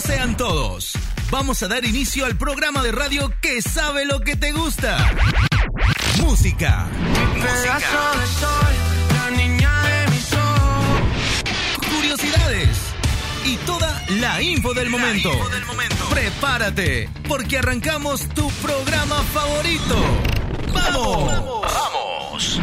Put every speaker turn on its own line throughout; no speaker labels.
Sean todos. Vamos a dar inicio al programa de radio que sabe lo que te gusta. Música. Curiosidades. Y toda la info del momento. Prepárate, porque arrancamos tu programa favorito. ¡Vamos! ¡Vamos!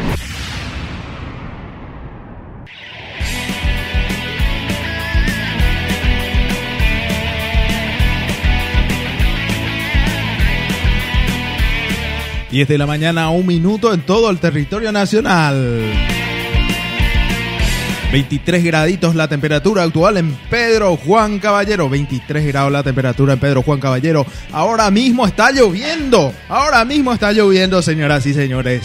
10 de la mañana, un minuto en todo el territorio nacional. 23 graditos la temperatura actual en Pedro Juan Caballero. 23 grados la temperatura en Pedro Juan Caballero. Ahora mismo está lloviendo. Ahora mismo está lloviendo, señoras y señores.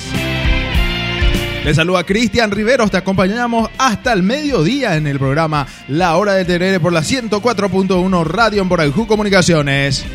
Les saluda Cristian Riveros, te acompañamos hasta el mediodía en el programa La Hora del Terere por la 104.1 Radio en Boraljú Comunicaciones.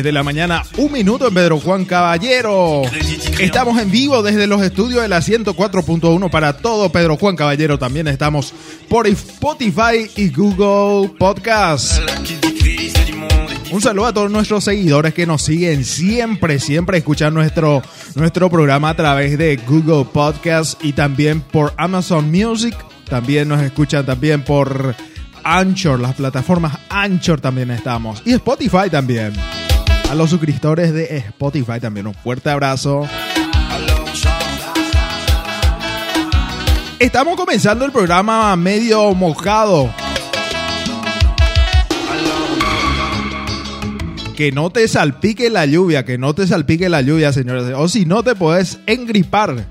De la mañana, un minuto en Pedro Juan Caballero. Estamos en vivo desde los estudios de la 104.1 para todo Pedro Juan Caballero. También estamos por Spotify y Google Podcast. Un saludo a todos nuestros seguidores que nos siguen siempre, siempre escuchan nuestro, nuestro programa a través de Google Podcast y también por Amazon Music. También nos escuchan también por Anchor, las plataformas Anchor también estamos. Y Spotify también a los suscriptores de Spotify también un fuerte abrazo. Estamos comenzando el programa medio mojado. Que no te salpique la lluvia, que no te salpique la lluvia, señores. O si no, te puedes engripar.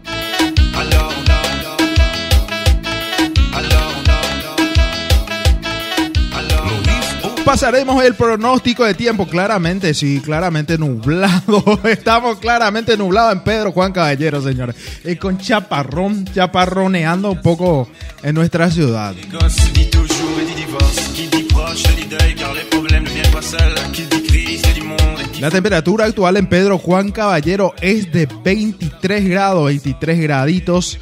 Pasaremos el pronóstico de tiempo. Claramente, sí, claramente nublado. Estamos claramente nublados en Pedro Juan Caballero, señores. Y con chaparrón, chaparroneando un poco en nuestra ciudad. La temperatura actual en Pedro Juan Caballero es de 23 grados, 23 graditos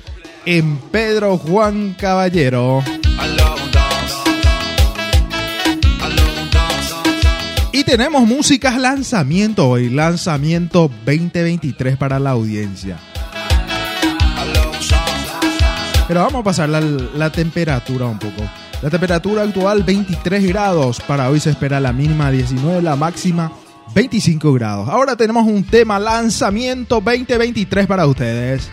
en Pedro Juan Caballero. Y tenemos músicas lanzamiento hoy, lanzamiento 2023 para la audiencia. Pero vamos a pasar la, temperatura un poco. La temperatura actual 23 grados, para hoy se espera la mínima 19, la máxima 25 grados. Ahora tenemos un tema lanzamiento 2023 para ustedes.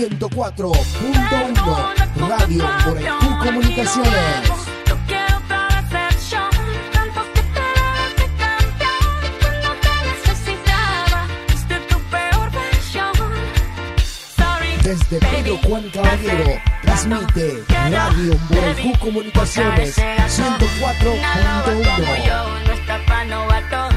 104.1 Radio por Comunicaciones. Desde Pedro Juan Caballero transmite Radio Borjú Comunicaciones 104.1.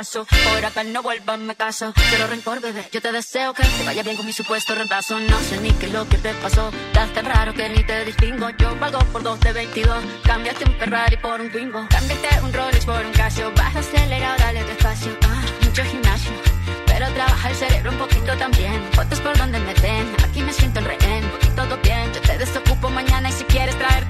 paso. Por acá no vuelvas, me caso. Quiero rencor, bebé. Yo te deseo que te vaya bien con mi supuesto reemplazo. No sé ni qué es lo que te pasó. Estás tan raro que ni te distingo. Yo valgo por dos de 22. Cámbiate un Ferrari por un Twingo. Cámbiate un Rolex por un Casio. Baja acelerado, dale despacio. Ah, mucho gimnasio. Pero trabaja el cerebro un poquito también. Fotos por donde me den. Aquí me siento el rehén. Todo bien. Yo te desocupo mañana. Y si quieres traértela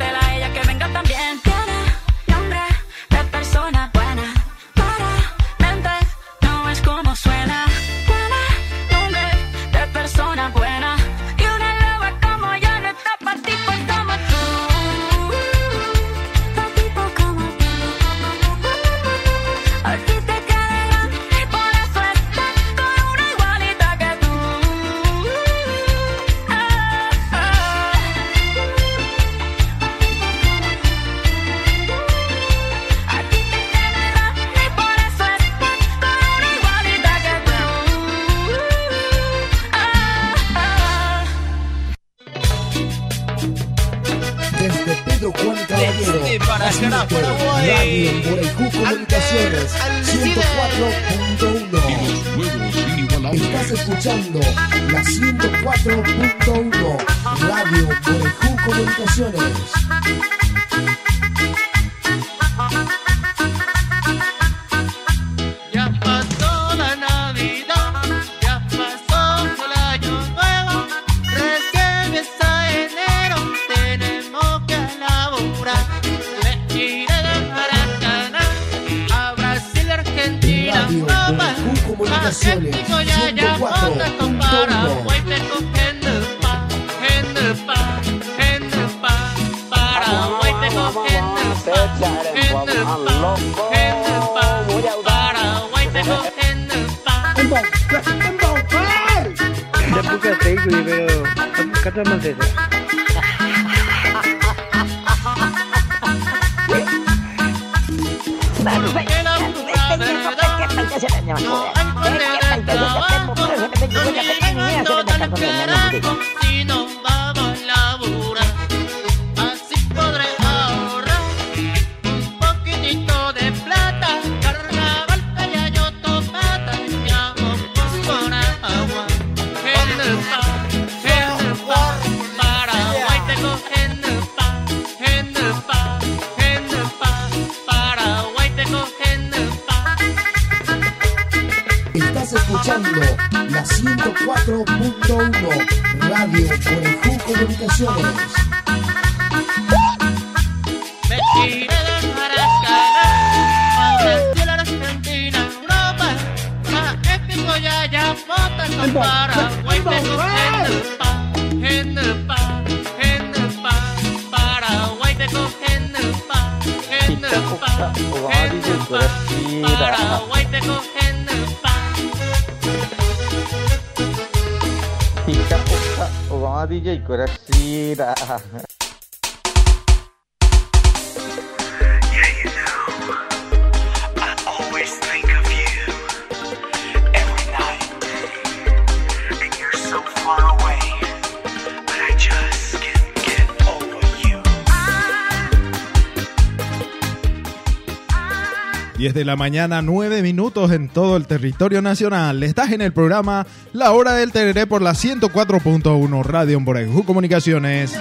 10 de la mañana, 9 minutos en todo el territorio nacional. Estás en el programa La Hora del Tereré por la 104.1 Radio Morejú Comunicaciones.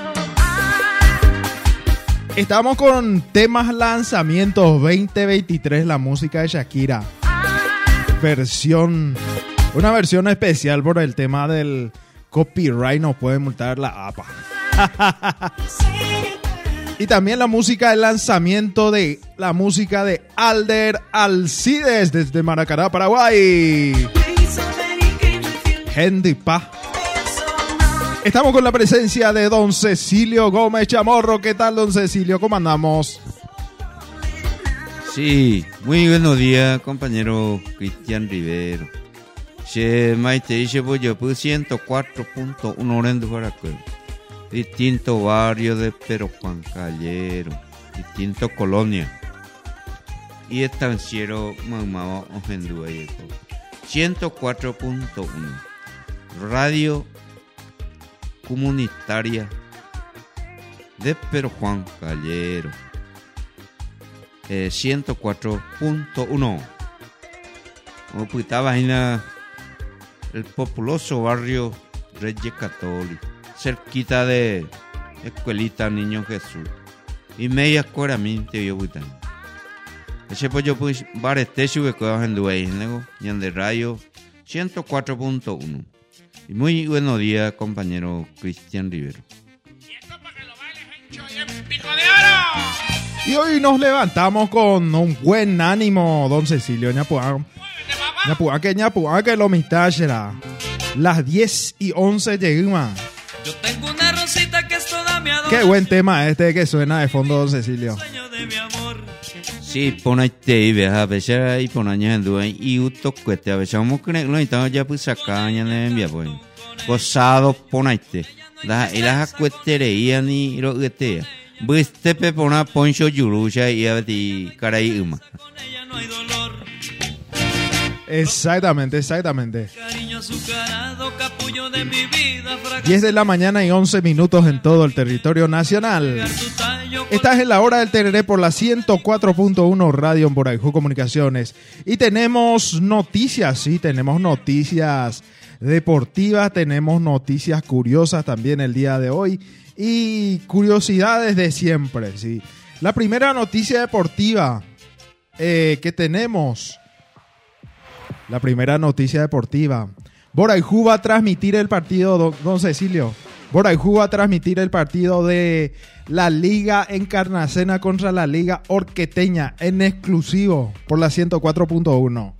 Estamos con temas lanzamientos 2023, la música de Shakira. Versión, una versión especial por el tema del copyright, nos puede multar la APA. Y también la música del lanzamiento de la música de Alder Alcides desde Maracaná, Paraguay. Hendy Pa. Estamos con la presencia de don Cecilio Gómez Chamorro. ¿Qué tal, don Cecilio? ¿Cómo andamos?
Sí, muy buenos días, compañero Cristian Rivero. Che, maite, che, voy a 104.1 Orendo Jaracuel. Distinto barrio de Pero Juan Callero. Distinto colonia. Y estanciero Mamá Ojenduayeco. 104.1. Radio comunitaria de Pero Juan Callero. Eh, 104.1 como putaba en el populoso barrio Reyes Católicos, cerquita de Escuelita Niño Jesús. Y media escuela mi te vio putan. Ese pues yo pues bar este sube en nego, y en de radio 104.1. Y muy buenos días, compañero Cristian Rivero.
Y hoy nos levantamos con un buen ánimo, don Cecilio Ñapuá. Ñapuá que Ñapuá que lo mitachera. Las 10 y 11 llegamos.
Yo tengo una rosita que es toda mi
Qué buen tema este que suena de fondo, don Cecilio.
adoración de mi amor.
Sí, pon ahí te y a veces ahí pon en Dubai y uto cueste, a veces vamos que lo estamos ya pues acá ya ne envía pues. Gozado pon ahí te. La y las cuestereía ni lo que te. Pues te pe pona poncho yurusha y a ver caray
Exactamente, exactamente.
Cariño azucarado, capullo de mi vida.
10 de la mañana y 11 minutos en todo el territorio nacional. Estás en la hora del Tereré por la 104.1 Radio en Boraijú Comunicaciones. Y tenemos noticias, sí, tenemos noticias deportivas, tenemos noticias curiosas también el día de hoy. Y curiosidades de siempre, sí. La primera noticia deportiva eh, que tenemos. La primera noticia deportiva. Boraijú va a transmitir el partido, don, Cecilio. Boraijú va a transmitir el partido de la Liga Encarnacena contra la Liga Orqueteña en exclusivo por la 104.1.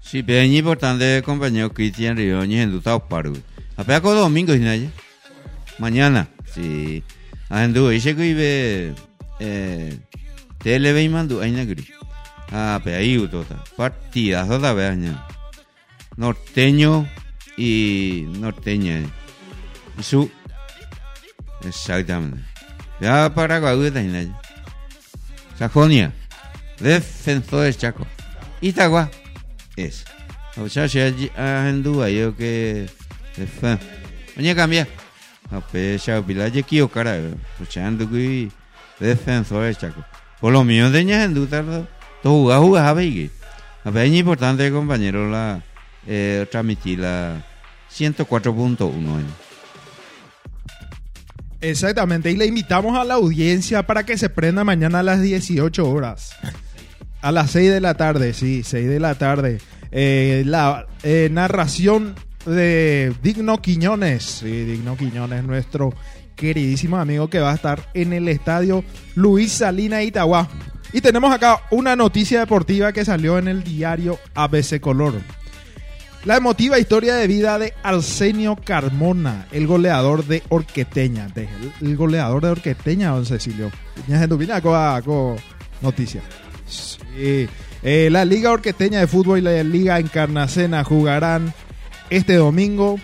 Sí, pero es importante, compañero Cristian ni en dutado paro. Apenas con domingo, ¿sí? Mañana, sí. A en duda, dice que ibe, tele ve ahí negri. Ah, pero ahí utota. Partidazo da veaña. Norteño y norteña. Y su, exactamente. Ya para Guaguita, ¿sí? Sajonia, defensor de Chaco. Itagua, es. O sea, si hay duda, yo que. Oye, cambia. A pesar de que yo cara, escuchando que defensor de Chaco. Por lo mío, tenía en duda, todo jugar, jugar, a ver. A es importante, compañero, la eh, transmitir la 104.1.
Exactamente, y le invitamos a la audiencia para que se prenda mañana a las 18 horas. A las 6 de la tarde, sí, 6 de la tarde. Eh, la eh, narración de Digno Quiñones. Sí, Digno Quiñones, nuestro queridísimo amigo que va a estar en el estadio Luis Salina Itagua. Y tenemos acá una noticia deportiva que salió en el diario ABC Color. La emotiva historia de vida de Arsenio Carmona, el goleador de Orqueteña. el goleador de Orqueteña, don Cecilio. Con noticia. Sí. Eh, la Liga Orqueteña de Fútbol y la Liga Encarnacena jugarán este domingo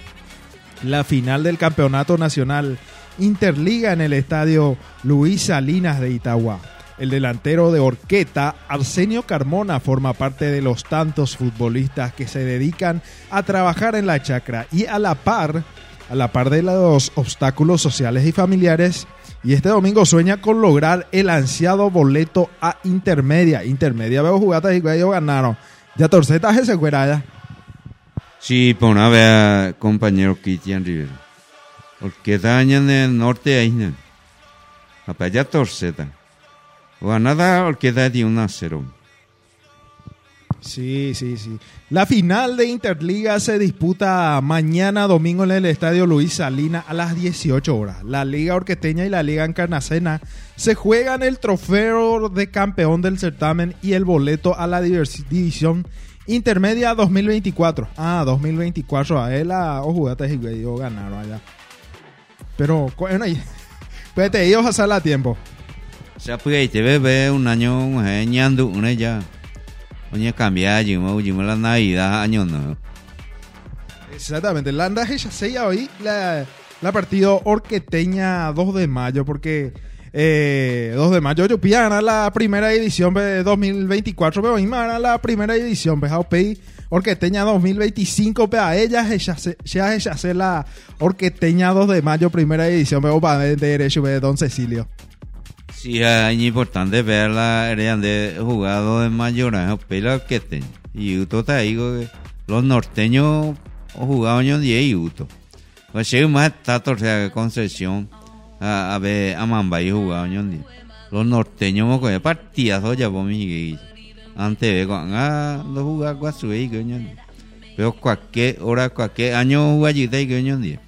la final del Campeonato Nacional Interliga en el estadio Luis Salinas de Itagua. El delantero de Orqueta, Arsenio Carmona, forma parte de los tantos futbolistas que se dedican a trabajar en la chacra y a la par, a la par de los obstáculos sociales y familiares. Y este domingo sueña con lograr el ansiado boleto a intermedia. Intermedia veo jugadas y ellos ganaron. Ya torcetas ese fuera.
Sí, por una vez, compañero Cristian Rivero. Porque dañan en el norte ahí, ¿no? Apa ya torceta. O nada, porque da de 1 a 0.
Sí, sí, sí. La final de Interliga se disputa mañana domingo en el Estadio Luis Salina a las 18 horas. La Liga Orqueteña y la Liga Encarnacena se juegan el trofeo de campeón del certamen y el boleto a la división intermedia 2024. Ah, 2024. A él a o jugaste y yo ganaron allá. Pero, bueno, ahí. Pues te ibas a hacerla a tiempo.
O sea, pues ahí te ve un año, un año, una ya. Yo me yo me la Navidad, año no.
Exactamente, la anda ya se hoy la, la partido Orqueteña 2 de mayo, porque eh, 2 de mayo yo piana la primera edición de 2024, pero imana la primera edición, pei Orqueteña 2025, pero a ella ya ella se la Orqueteña 2 de mayo primera edición, pero para de derecho de Don Cecilio.
Sí, es importante ver la de jugado de mayoraje, pero que te. Y Uto te digo que los norteños año 10 y Uto. Pues más está torcida que Concepción a, a ver a Mambay jugado año 10. Los norteños me cogen partidazo ya por mi Antes cuando ah, lo con 10. Pero cualquier hora, cualquier año allí y 10.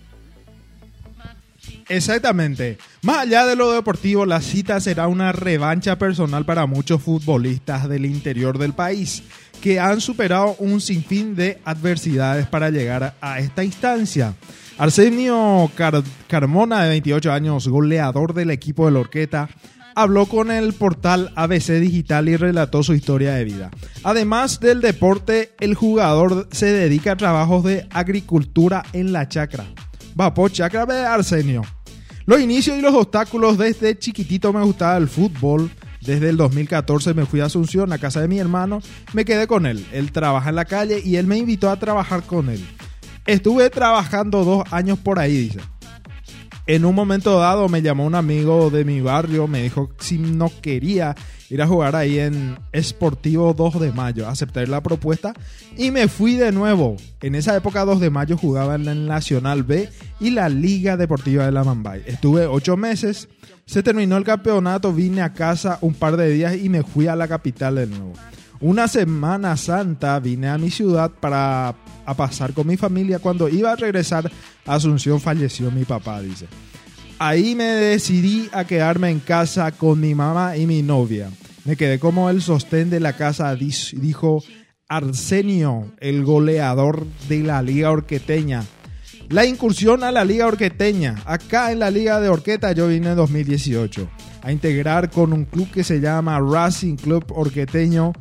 Exactamente. Más allá de lo deportivo, la cita será una revancha personal para muchos futbolistas del interior del país que han superado un sinfín de adversidades para llegar a esta instancia. Arsenio Car- Carmona, de 28 años, goleador del equipo de la Orqueta, habló con el portal ABC Digital y relató su historia de vida. Además del deporte, el jugador se dedica a trabajos de agricultura en la chacra. Va por chacra de Arsenio. Los inicios y los obstáculos desde chiquitito me gustaba el fútbol. Desde el 2014 me fui a Asunción, a casa de mi hermano, me quedé con él. Él trabaja en la calle y él me invitó a trabajar con él. Estuve trabajando dos años por ahí, dice. En un momento dado me llamó un amigo de mi barrio, me dijo si no quería ir a jugar ahí en Esportivo 2 de Mayo. Acepté la propuesta y me fui de nuevo. En esa época 2 de Mayo jugaba en el Nacional B y la Liga Deportiva de la Mambay. Estuve ocho meses, se terminó el campeonato, vine a casa un par de días y me fui a la capital de nuevo. Una semana santa vine a mi ciudad para a pasar con mi familia. Cuando iba a regresar a Asunción falleció mi papá, dice. Ahí me decidí a quedarme en casa con mi mamá y mi novia. Me quedé como el sostén de la casa, dijo Arsenio, el goleador de la Liga Orqueteña. La incursión a la Liga Orqueteña. Acá en la Liga de Orqueta yo vine en 2018 a integrar con un club que se llama Racing Club Orqueteño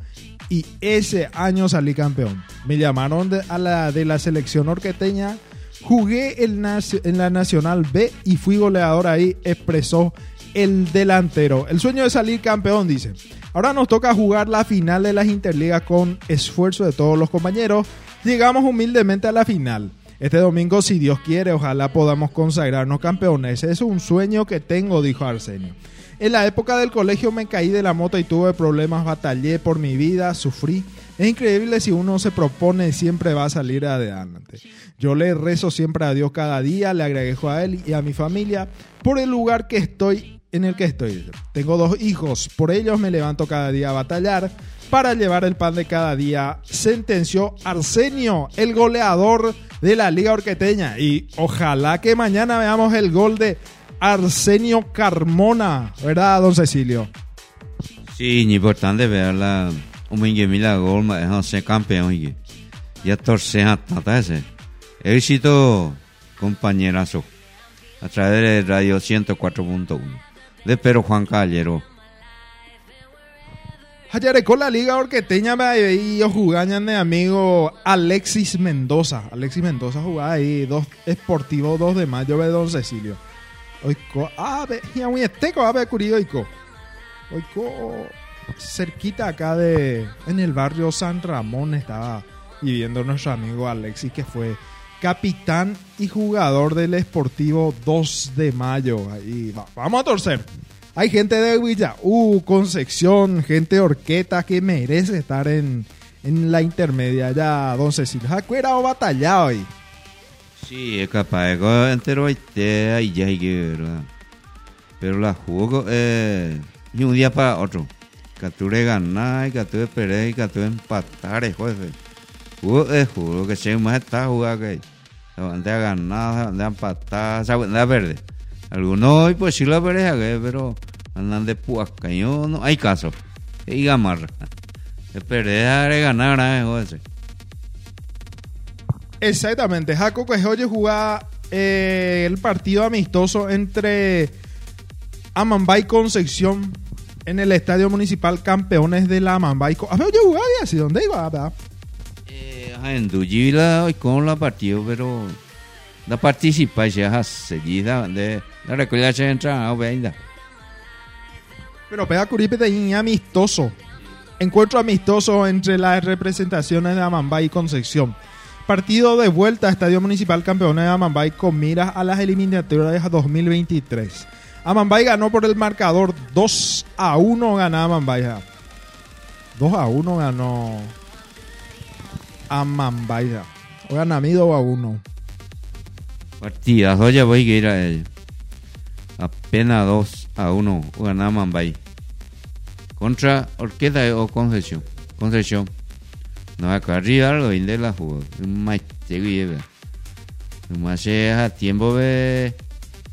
y ese año salí campeón. Me llamaron de, a la, de la selección orqueteña, jugué en la Nacional B y fui goleador ahí, expresó el delantero. El sueño de salir campeón, dice. Ahora nos toca jugar la final de las Interligas con esfuerzo de todos los compañeros. Llegamos humildemente a la final. Este domingo, si Dios quiere, ojalá podamos consagrarnos campeones. Es un sueño que tengo, dijo Arsenio. En la época del colegio me caí de la moto y tuve problemas, batallé por mi vida, sufrí. Es increíble si uno se propone siempre va a salir adelante. Yo le rezo siempre a Dios cada día, le agradezco a él y a mi familia por el lugar que estoy en el que estoy. Tengo dos hijos, por ellos me levanto cada día a batallar para llevar el pan de cada día, sentenció Arsenio, el goleador de la Liga Orqueteña. Y ojalá que mañana veamos el gol de Arsenio Carmona, ¿verdad, don Cecilio?
Sí, es importante verla. Un mila gol, es ser campeón. y Ya torce a tata ese. Éxito, compañerazo. A través de Radio 104.1. De Pero Juan Caballero.
Ayer con la Liga Orqueteña me veía jugaban de amigo Alexis Mendoza. Alexis Mendoza jugaba ahí, dos esportivos 2 de mayo de Don Cecilio. Oico, ah, ve, y a un esteco, a ver, curio, oico. Oico, cerquita acá de, en el barrio San Ramón estaba viviendo nuestro amigo Alexis, que fue capitán y jugador del Esportivo 2 de mayo. Ahí va- vamos a torcer. Hay gente de Villa, uh, Concepción, gente de Orqueta que merece estar en, en la intermedia. Ya, don Cecilio, Jacuera o batallado ahí.
Sí, es capaz de entero este ahí ya hay que ver. ¿verdad? Pero la jugó eh, y un día para otro. Capture ganar, y capture perder, y capture empatar, eh, juez. Jugó, eh, jugó que se más está jugando que van a ganar, van a empatar, se a perder. Algunos, pues sí la que, pero andan de puasca. Yo no hay caso. Y gamarra. De perder, de ganar, eh, juez.
Exactamente, Jaco Cuejoye jugaba eh, el partido amistoso entre Amambay y Concepción en el Estadio Municipal Campeones de la Amambay. Ver, yo jugaba así, ¿dónde iba? ¿verdad?
Eh, en Dujila hoy con la partido, pero la participación es seguida de la recolección entra a venda.
Pero pega Curipe de amistoso. Encuentro amistoso entre las representaciones de Amambay y Concepción. Partido de vuelta Estadio Municipal Campeones de Amambay con miras a las eliminatorias 2023. Amambay ganó por el marcador 2 a 1 ganaba Amambay. ja. 2 a 1 ganó Amambay. Juegan a mí 2 a 1.
Partidazo ya voy a ir a él. Apenas 2 a 1 gana Mambay. Contra Orquesta o Concesión. Concesión. No acá arriba lo de la jugó. Maite lleva. Más a tiempo de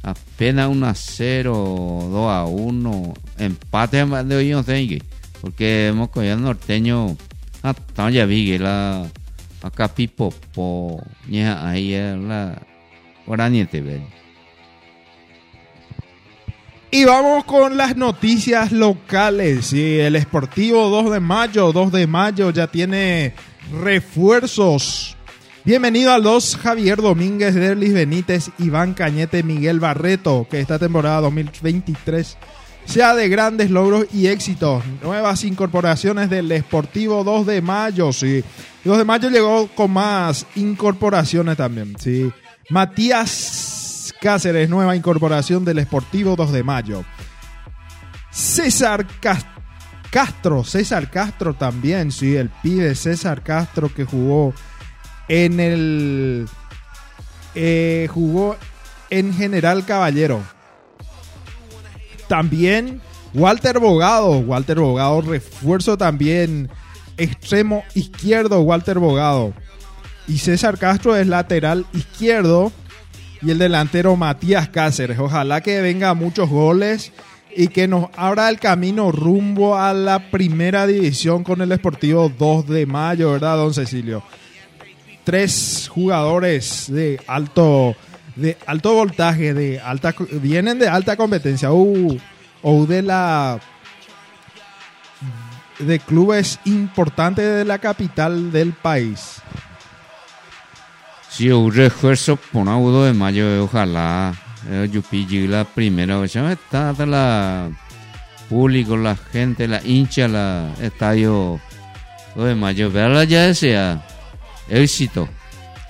apenas 1 a 0, 2 a 1. Empate de hoy no sé. Porque hemos cogido norteño. Hasta ya vi la. Acá pipo po. Ahí la. Guaraní TV.
Y vamos con las noticias locales. Sí, el Sportivo 2 de mayo, 2 de mayo ya tiene refuerzos. Bienvenido a los Javier Domínguez, Derlis Benítez, Iván Cañete, Miguel Barreto, que esta temporada 2023 sea de grandes logros y éxitos. Nuevas incorporaciones del Sportivo 2 de mayo, sí. 2 de mayo llegó con más incorporaciones también, sí. Matías Cáceres, nueva incorporación del Sportivo 2 de mayo. César Cas- Castro, César Castro también, sí, el pibe César Castro que jugó en el... eh, jugó en General Caballero. También Walter Bogado, Walter Bogado, refuerzo también extremo izquierdo, Walter Bogado. Y César Castro es lateral izquierdo y el delantero Matías Cáceres. Ojalá que venga muchos goles y que nos abra el camino rumbo a la primera división con el Sportivo 2 de mayo, ¿verdad, don Cecilio? Tres jugadores de alto de alto voltaje, de alta vienen de alta competencia o, o de la de clubes importantes de la capital del país.
Sí, un refuerzo por un de mayo, ojalá. Eh, Yo pillé la primera vez. Está la público, la gente, la hincha, la estadio 2 de mayo. Verla ya sea éxito.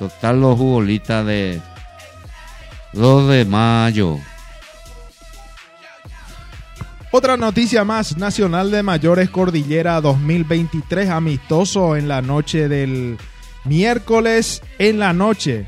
Total los futbolistas de 2 de mayo.
Otra noticia más, Nacional de Mayores Cordillera 2023, amistoso en la noche del miércoles en la noche.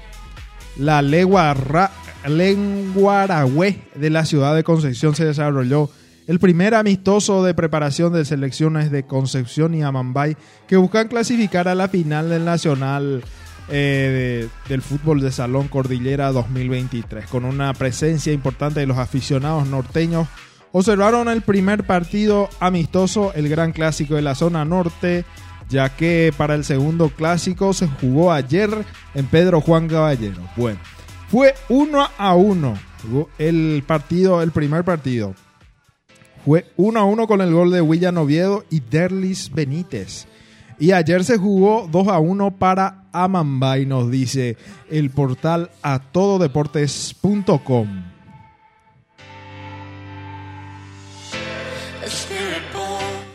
La legua Ra- Lenguaragüe de la ciudad de Concepción se desarrolló el primer amistoso de preparación de selecciones de Concepción y Amambay que buscan clasificar a la final del Nacional eh, de- del fútbol de Salón Cordillera 2023 con una presencia importante de los aficionados norteños observaron el primer partido amistoso, el gran clásico de la zona norte, ya que para el segundo clásico se jugó ayer en Pedro Juan Caballero. Bueno, fue uno a uno el partido, el primer partido. Fue uno a uno con el gol de William Oviedo y Derlis Benítez. Y ayer se jugó 2 a 1 para Amambay, nos dice el portal atododeportes.com.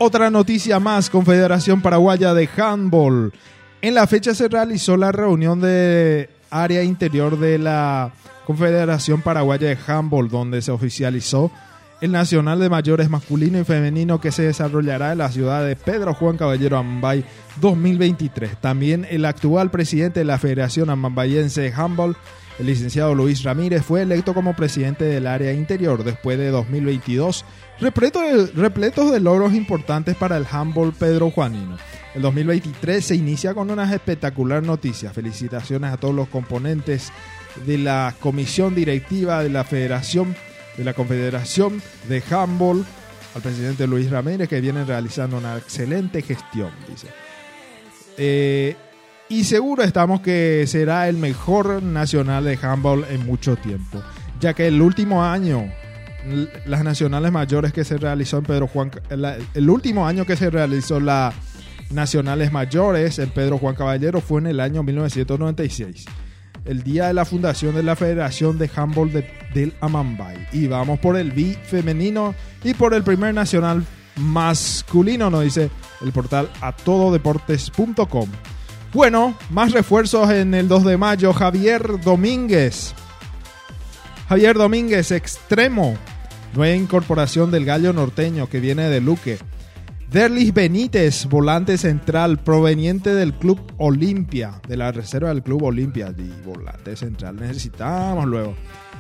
Otra noticia más, Confederación Paraguaya de Handball. En la fecha se realizó la reunión de área interior de la Confederación Paraguaya de Handball, donde se oficializó el Nacional de Mayores masculino y femenino que se desarrollará en la ciudad de Pedro Juan Caballero Ambay 2023. También el actual presidente de la Federación Amambayense de Handball, el licenciado Luis Ramírez, fue electo como presidente del área interior después de 2022, repleto de- repletos de logros importantes para el handball Pedro Juanino. El 2023 se inicia con unas espectacular noticias. Felicitaciones a todos los componentes de la comisión directiva de la Federación de la Confederación de Handball, al presidente Luis Ramírez, que viene realizando una excelente gestión, dice. Eh, y seguro estamos que será el mejor nacional de handball en mucho tiempo, ya que el último año, las nacionales mayores que se realizó en Pedro Juan, el último año que se realizó la nacionales mayores en Pedro Juan Caballero fue en el año 1996 el día de la fundación de la Federación de Handball de- del Amambay. Y vamos por el B femenino y por el primer nacional masculino, nos dice el portal atododeportes.com. Bueno, más refuerzos en el 2 de mayo. Javier Domínguez. Javier Domínguez, extremo. Nueva incorporación del gallo norteño que viene de Luque. Derlis Benítez, volante central, proveniente del Club Olimpia, de la reserva del Club Olimpia. Y volante central necesitamos luego.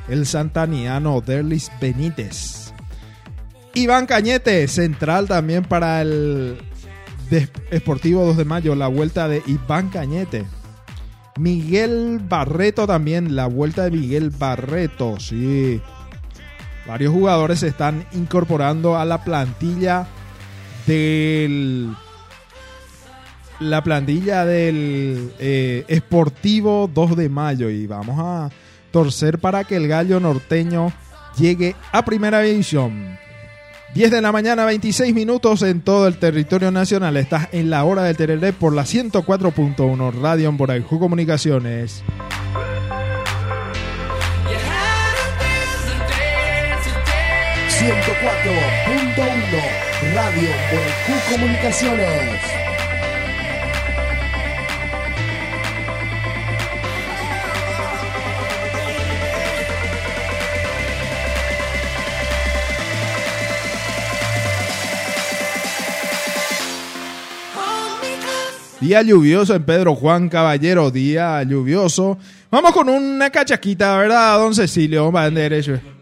El santaniano Derlis Benítez. Iván Cañete, central también para el Esportivo 2 de Mayo, la vuelta de Iván Cañete. Miguel Barreto también, la vuelta de Miguel Barreto, sí. Varios jugadores se están incorporando a la plantilla del la plantilla del eh, Esportivo 2 de Mayo y vamos a torcer para que el gallo norteño llegue a primera división. 10 de la mañana, 26 minutos en todo el territorio nacional. Estás en la hora del Tereré por la 104.1 Radio en Comunicaciones.
104.1 Radio Boyacú Comunicaciones.
Día lluvioso en Pedro Juan Caballero, día lluvioso. Vamos con una cachaquita, ¿verdad, don Cecilio? Vender eso.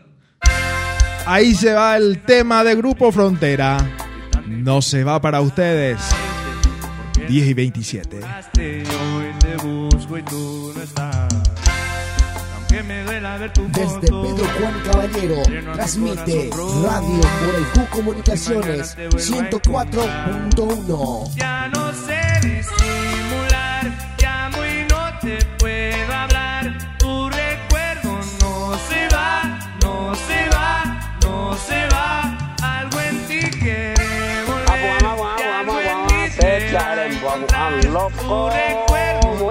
Ahí se va el tema de Grupo Frontera. No se va para ustedes. 10 y 27.
Hoy te busco y tú no estás. Aunque me duela ver tu
Desde. Pedro Juan Caballero transmite Radio Boyacú Comunicaciones 104.1.
recuerdo no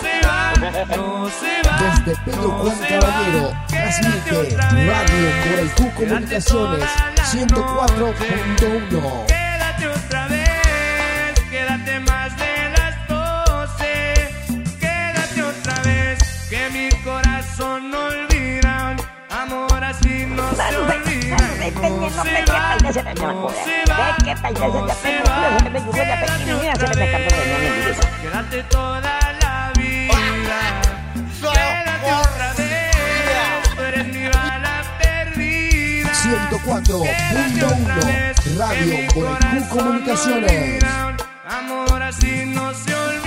se va, no se va.
Desde Pedro Juan Caballero transmite Radio Boyacú Comunicaciones 104.1.
No se se no se. Quédate toda la vida. Quédate otra vez, tú eres mi bala perdida.
104.1 Radio Boyacú Comunicaciones.
Amor así no se olvida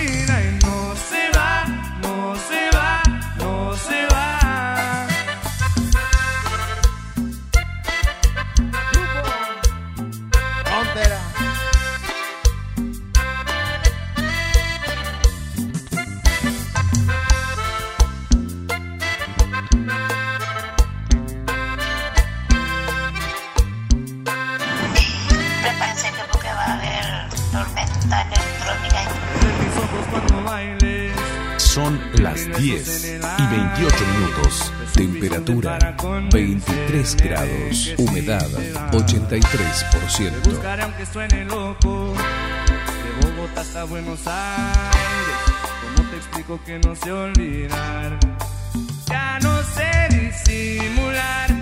23 grados. Humedad 83%.
Buscaré aunque suene loco. De Bogotá hasta Buenos Aires. ¿Cómo te explico que no sé olvidar? Ya no sé disimular.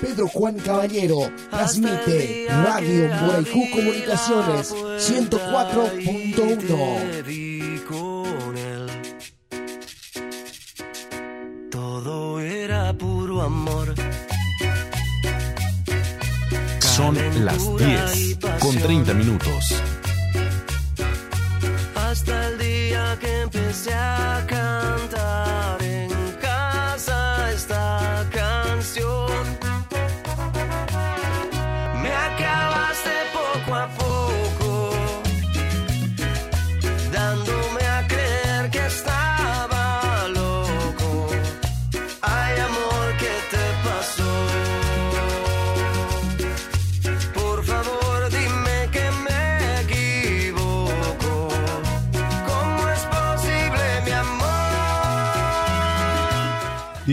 Pedro Juan Caballero transmite Radio Boyacú Comunicaciones 104.1.
vi con él. Todo era puro amor.
Son las 10 con 30 minutos.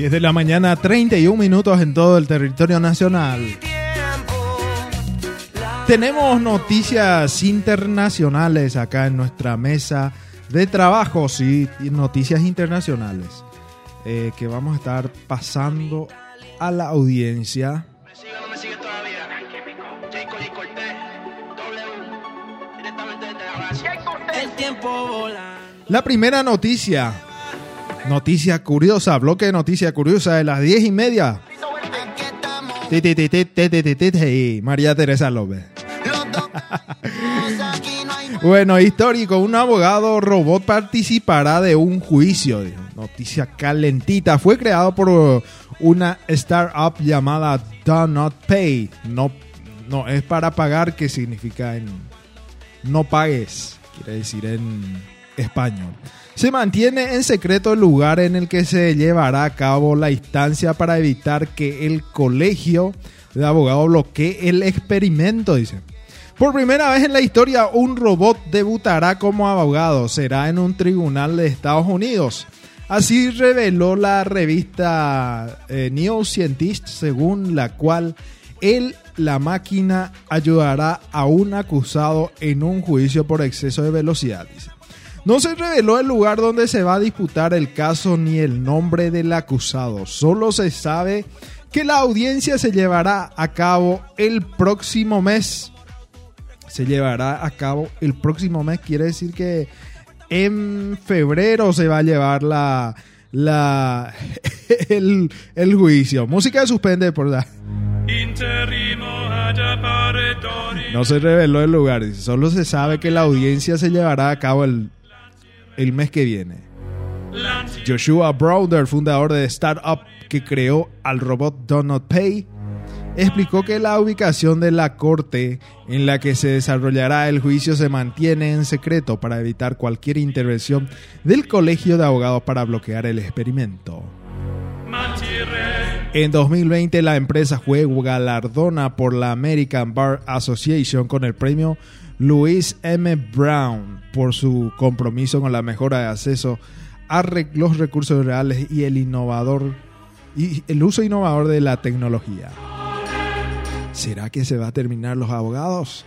10 de la mañana, 31 minutos en todo el territorio nacional. Tenemos noticias internacionales acá en nuestra mesa de trabajo, sí, noticias internacionales eh, que vamos a estar pasando a la audiencia. La primera noticia, Noticia curiosa, bloque de noticia curiosa de las diez y media. María Teresa López. Bueno, histórico, un abogado robot participará de un juicio. Noticia calentita. Fue creado por una startup llamada Do Not Pay. No, no es para pagar, que significa en no pagues. Quiere decir en español. Se mantiene en secreto el lugar en el que se llevará a cabo la instancia para evitar que el colegio de abogados bloquee el experimento, dice. Por primera vez en la historia, un robot debutará como abogado. Será en un tribunal de Estados Unidos. Así reveló la revista eh, New Scientist, según la cual él, la máquina, ayudará a un acusado en un juicio por exceso de velocidad. dice. No se reveló el lugar donde se va a disputar el caso ni el nombre del acusado. Solo se sabe que la audiencia se llevará a cabo el próximo mes se llevará a cabo el próximo mes. Quiere decir que en febrero se va a llevar la, la el, juicio. Música de suspende por la. No se reveló el lugar. Solo se sabe que la audiencia se llevará a cabo el, el mes que viene. Joshua Browder, fundador de startup que creó al robot Donut Pay, explicó que la ubicación de la corte en la que se desarrollará el juicio se mantiene en secreto para evitar cualquier intervención del Colegio de Abogados para bloquear el experimento. En 2020 la empresa fue galardona por la American Bar Association con el premio Louis M. Brown por su compromiso con la mejora de acceso a los recursos reales y el innovador y el uso innovador de la tecnología. ¿Será que se va a terminar los abogados?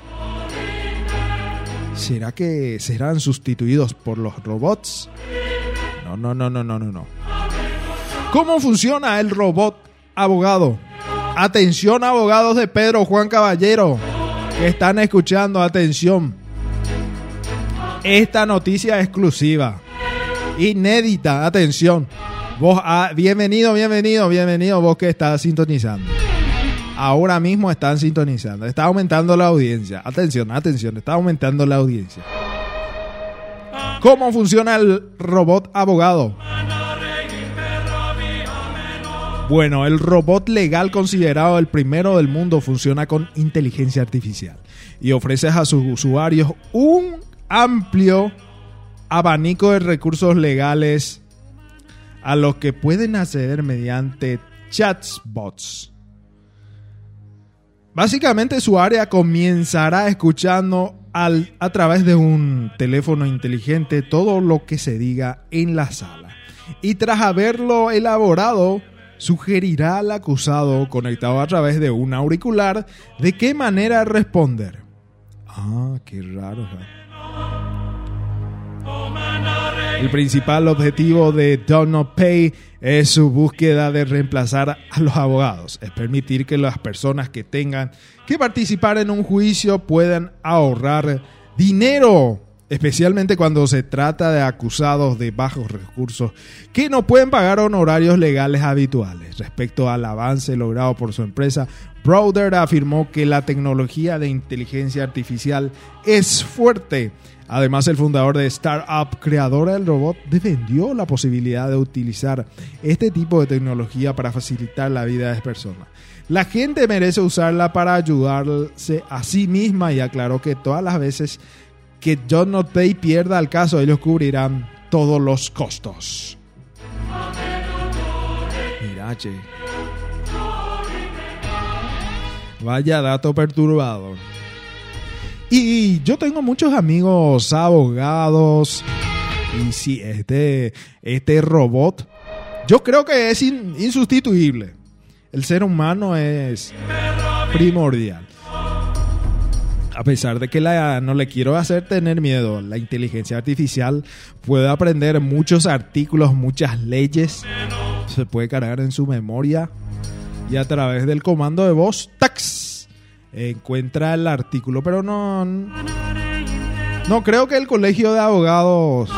¿Será que serán sustituidos por los robots? No, no, no, no, no, no, no. ¿Cómo funciona el robot abogado? Atención abogados de Pedro Juan Caballero que están escuchando, atención. Esta noticia exclusiva, inédita, atención. Vos, ah, bienvenido, bienvenido, bienvenido, vos que estás sintonizando. Ahora mismo están sintonizando, está aumentando la audiencia. Atención, atención, está aumentando la audiencia. ¿Cómo funciona el robot abogado? Bueno, el robot legal considerado el primero del mundo funciona con inteligencia artificial y ofrece a sus usuarios un amplio abanico de recursos legales a los que pueden acceder mediante chatbots. Básicamente su área comenzará escuchando al- a través de un teléfono inteligente todo lo que se diga en la sala. Y tras haberlo elaborado, sugerirá al acusado conectado a través de un auricular de qué manera responder. Ah, qué raro. El principal objetivo de Don't Pay es su búsqueda de reemplazar a los abogados. Es permitir que las personas que tengan que participar en un juicio puedan ahorrar dinero especialmente cuando se trata de acusados de bajos recursos que no pueden pagar honorarios legales habituales. Respecto al avance logrado por su empresa, Browder afirmó que la tecnología de inteligencia artificial es fuerte. Además, el fundador de Startup, creadora del robot, defendió la posibilidad de utilizar este tipo de tecnología para facilitar la vida de las personas. La gente merece usarla para ayudarse a sí misma y aclaró que todas las veces que John Not Pay pierda el caso, ellos cubrirán todos los costos. Mira, che. Vaya dato perturbador. Y yo tengo muchos amigos abogados. Y sí, este, este robot, yo creo que es in- insustituible. El ser humano es primordial. A pesar de que la, no le quiero hacer tener miedo, la inteligencia artificial puede aprender muchos artículos, muchas leyes, se puede cargar en su memoria y a través del comando de voz, ¡tax! encuentra el artículo, pero no, no creo que el colegio de abogados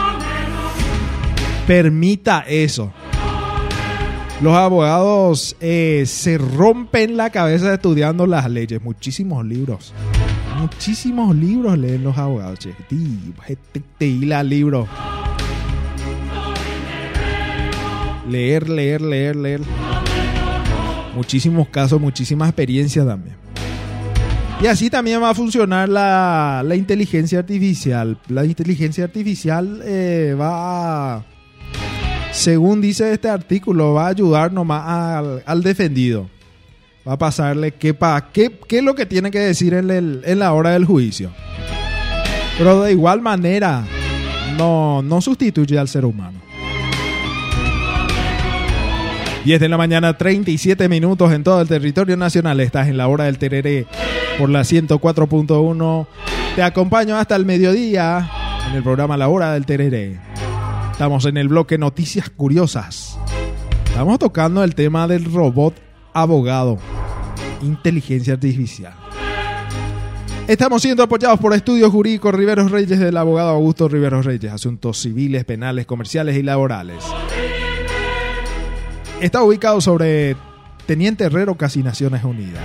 permita eso. Los abogados eh, se rompen la cabeza estudiando las leyes, muchísimos libros. Muchísimos libros leen los abogados, che. Te hila libro. Leer, leer, leer, leer. Muchísimos casos, muchísima experiencia también. Y así también va a funcionar la, la inteligencia artificial. La inteligencia artificial eh, va a, según dice este artículo, va a ayudar nomás al, al defendido. Va a pasarle qué, pa, qué, qué es lo que tiene que decir en, el- en la hora del juicio. Pero de igual manera, no, no sustituye al ser humano. 10 de la mañana, 37 minutos en todo el territorio nacional. Estás en la hora del tereré por la 104.1. Te acompaño hasta el mediodía en el programa La Hora del Tereré. Estamos en el bloque Noticias Curiosas. Estamos tocando el tema del robot abogado, inteligencia artificial. Estamos siendo apoyados por Estudios Jurídicos Riveros Reyes del abogado Augusto Riveros Reyes, asuntos civiles, penales, comerciales y laborales. Está ubicado sobre Teniente Herrero, casi Naciones Unidas.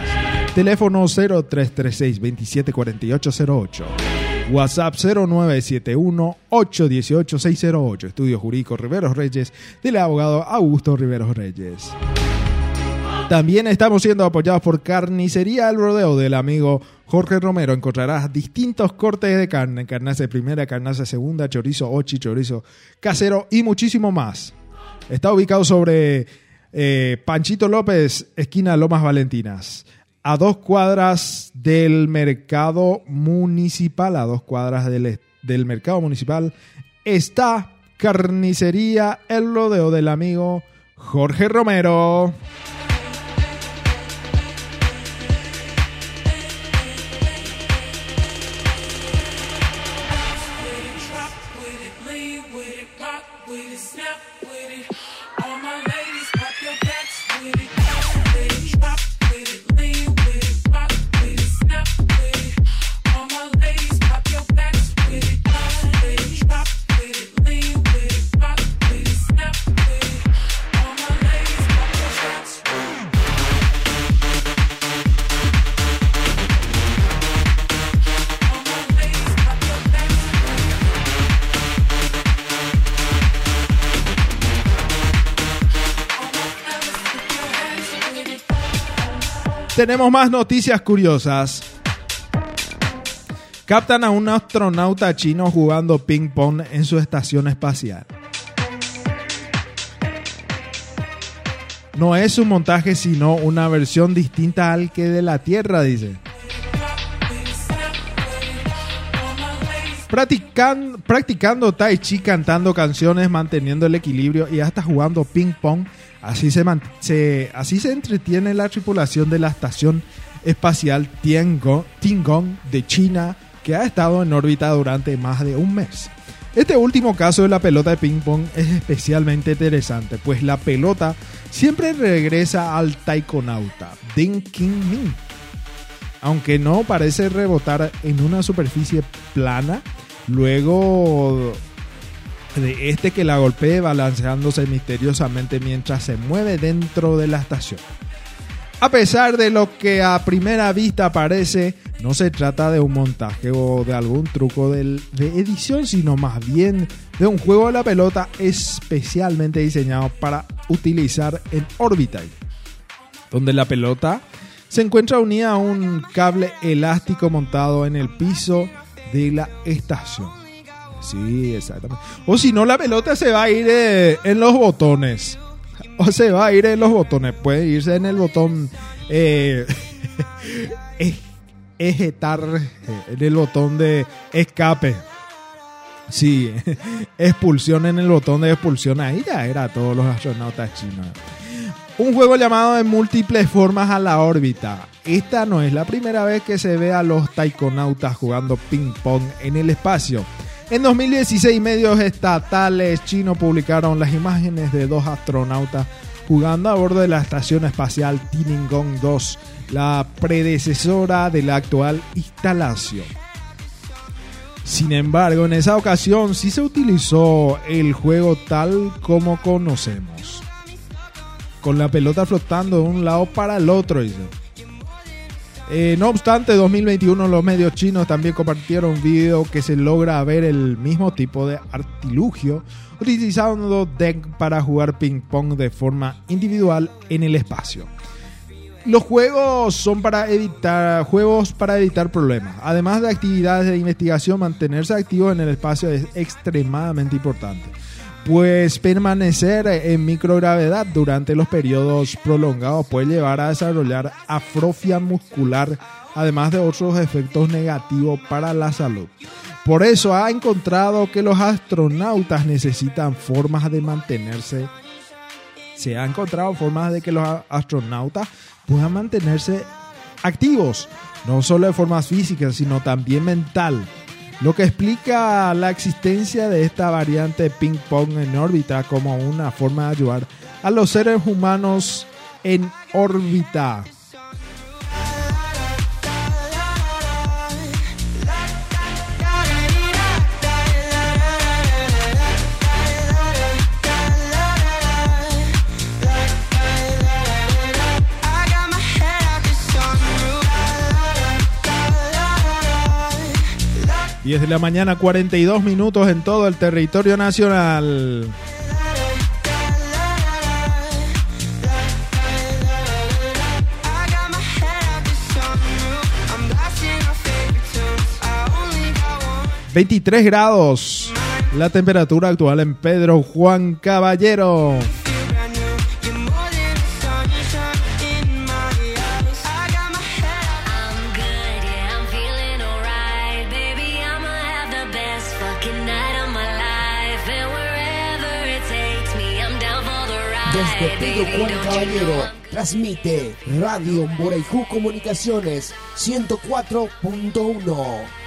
Teléfono 0336-274808. WhatsApp 0971-818-608. Estudio Jurídico Riveros Reyes del abogado Augusto Riveros Reyes. También estamos siendo apoyados por Carnicería El Rodeo del amigo Jorge Romero. Encontrarás distintos cortes de carne, carnaza de primera, carnaza de segunda, chorizo, ochi, chorizo casero y muchísimo más. Está ubicado sobre eh, Panchito López, esquina Lomas Valentinas. A dos cuadras del mercado municipal, a dos cuadras del, del mercado municipal, está Carnicería El Rodeo del amigo Jorge Romero. Tenemos más noticias curiosas. Captan a un astronauta chino jugando ping pong en su estación espacial. No es un montaje, sino una versión distinta al que de la Tierra, dice. Practican- practicando tai chi, cantando canciones, manteniendo el equilibrio y hasta jugando ping pong. Así se, entretiene la tripulación de la estación espacial Tiangong, Tiangong de China, que ha estado en órbita durante más de un mes. Este último caso de la pelota de ping pong es especialmente interesante, pues la pelota siempre regresa al taikonauta Ding King Min. Aunque no parece rebotar en una superficie plana, Luego de este que la golpee balanceándose misteriosamente mientras se mueve dentro de la estación. A pesar de lo que a primera vista parece, no se trata de un montaje o de algún truco de edición, sino más bien de un juego de la pelota especialmente diseñado para utilizar en Orbital, donde la pelota se encuentra unida a un cable elástico montado en el piso de la estación. Sí, exactamente. O si no, la pelota se va a ir eh, en los botones. O se va a ir en los botones. Puede irse en el botón eh, ej- ejetar, eh, en el botón de escape. Sí, expulsión en el botón de expulsión. Ahí ya era todos los astronautas chinos. Un juego llamado de múltiples formas a la órbita. Esta no es la primera vez que se ve a los taikonautas jugando ping pong en el espacio. En 2016 medios estatales chinos publicaron las imágenes de dos astronautas jugando a bordo de la estación espacial Tiangong 2, la predecesora de la actual instalación. Sin embargo, en esa ocasión sí se utilizó el juego tal como conocemos. Con la pelota flotando de un lado para el otro. dice. Eh, no obstante, 2021 los medios chinos también compartieron un video que se logra ver el mismo tipo de artilugio utilizando deck para jugar ping pong de forma individual en el espacio. Los juegos son para evitar juegos para evitar problemas. Además de actividades de investigación, mantenerse activo en el espacio es extremadamente importante. Pues permanecer en microgravedad durante los periodos prolongados puede llevar a desarrollar atrofia muscular, además de otros efectos negativos para la salud. Por eso ha encontrado que los astronautas necesitan formas de mantenerse. Se ha encontrado formas de que los astronautas puedan mantenerse activos, no solo de forma física, sino también mental. Lo que explica la existencia de esta variante ping pong en órbita como una forma de ayudar a los seres humanos en órbita. Y es de la mañana 42 minutos en todo el territorio nacional. ...23 grados... ...la temperatura actual en Pedro Juan Caballero...
Desde Pedro Juan Caballero transmite Radio Moraicú Comunicaciones 104.1.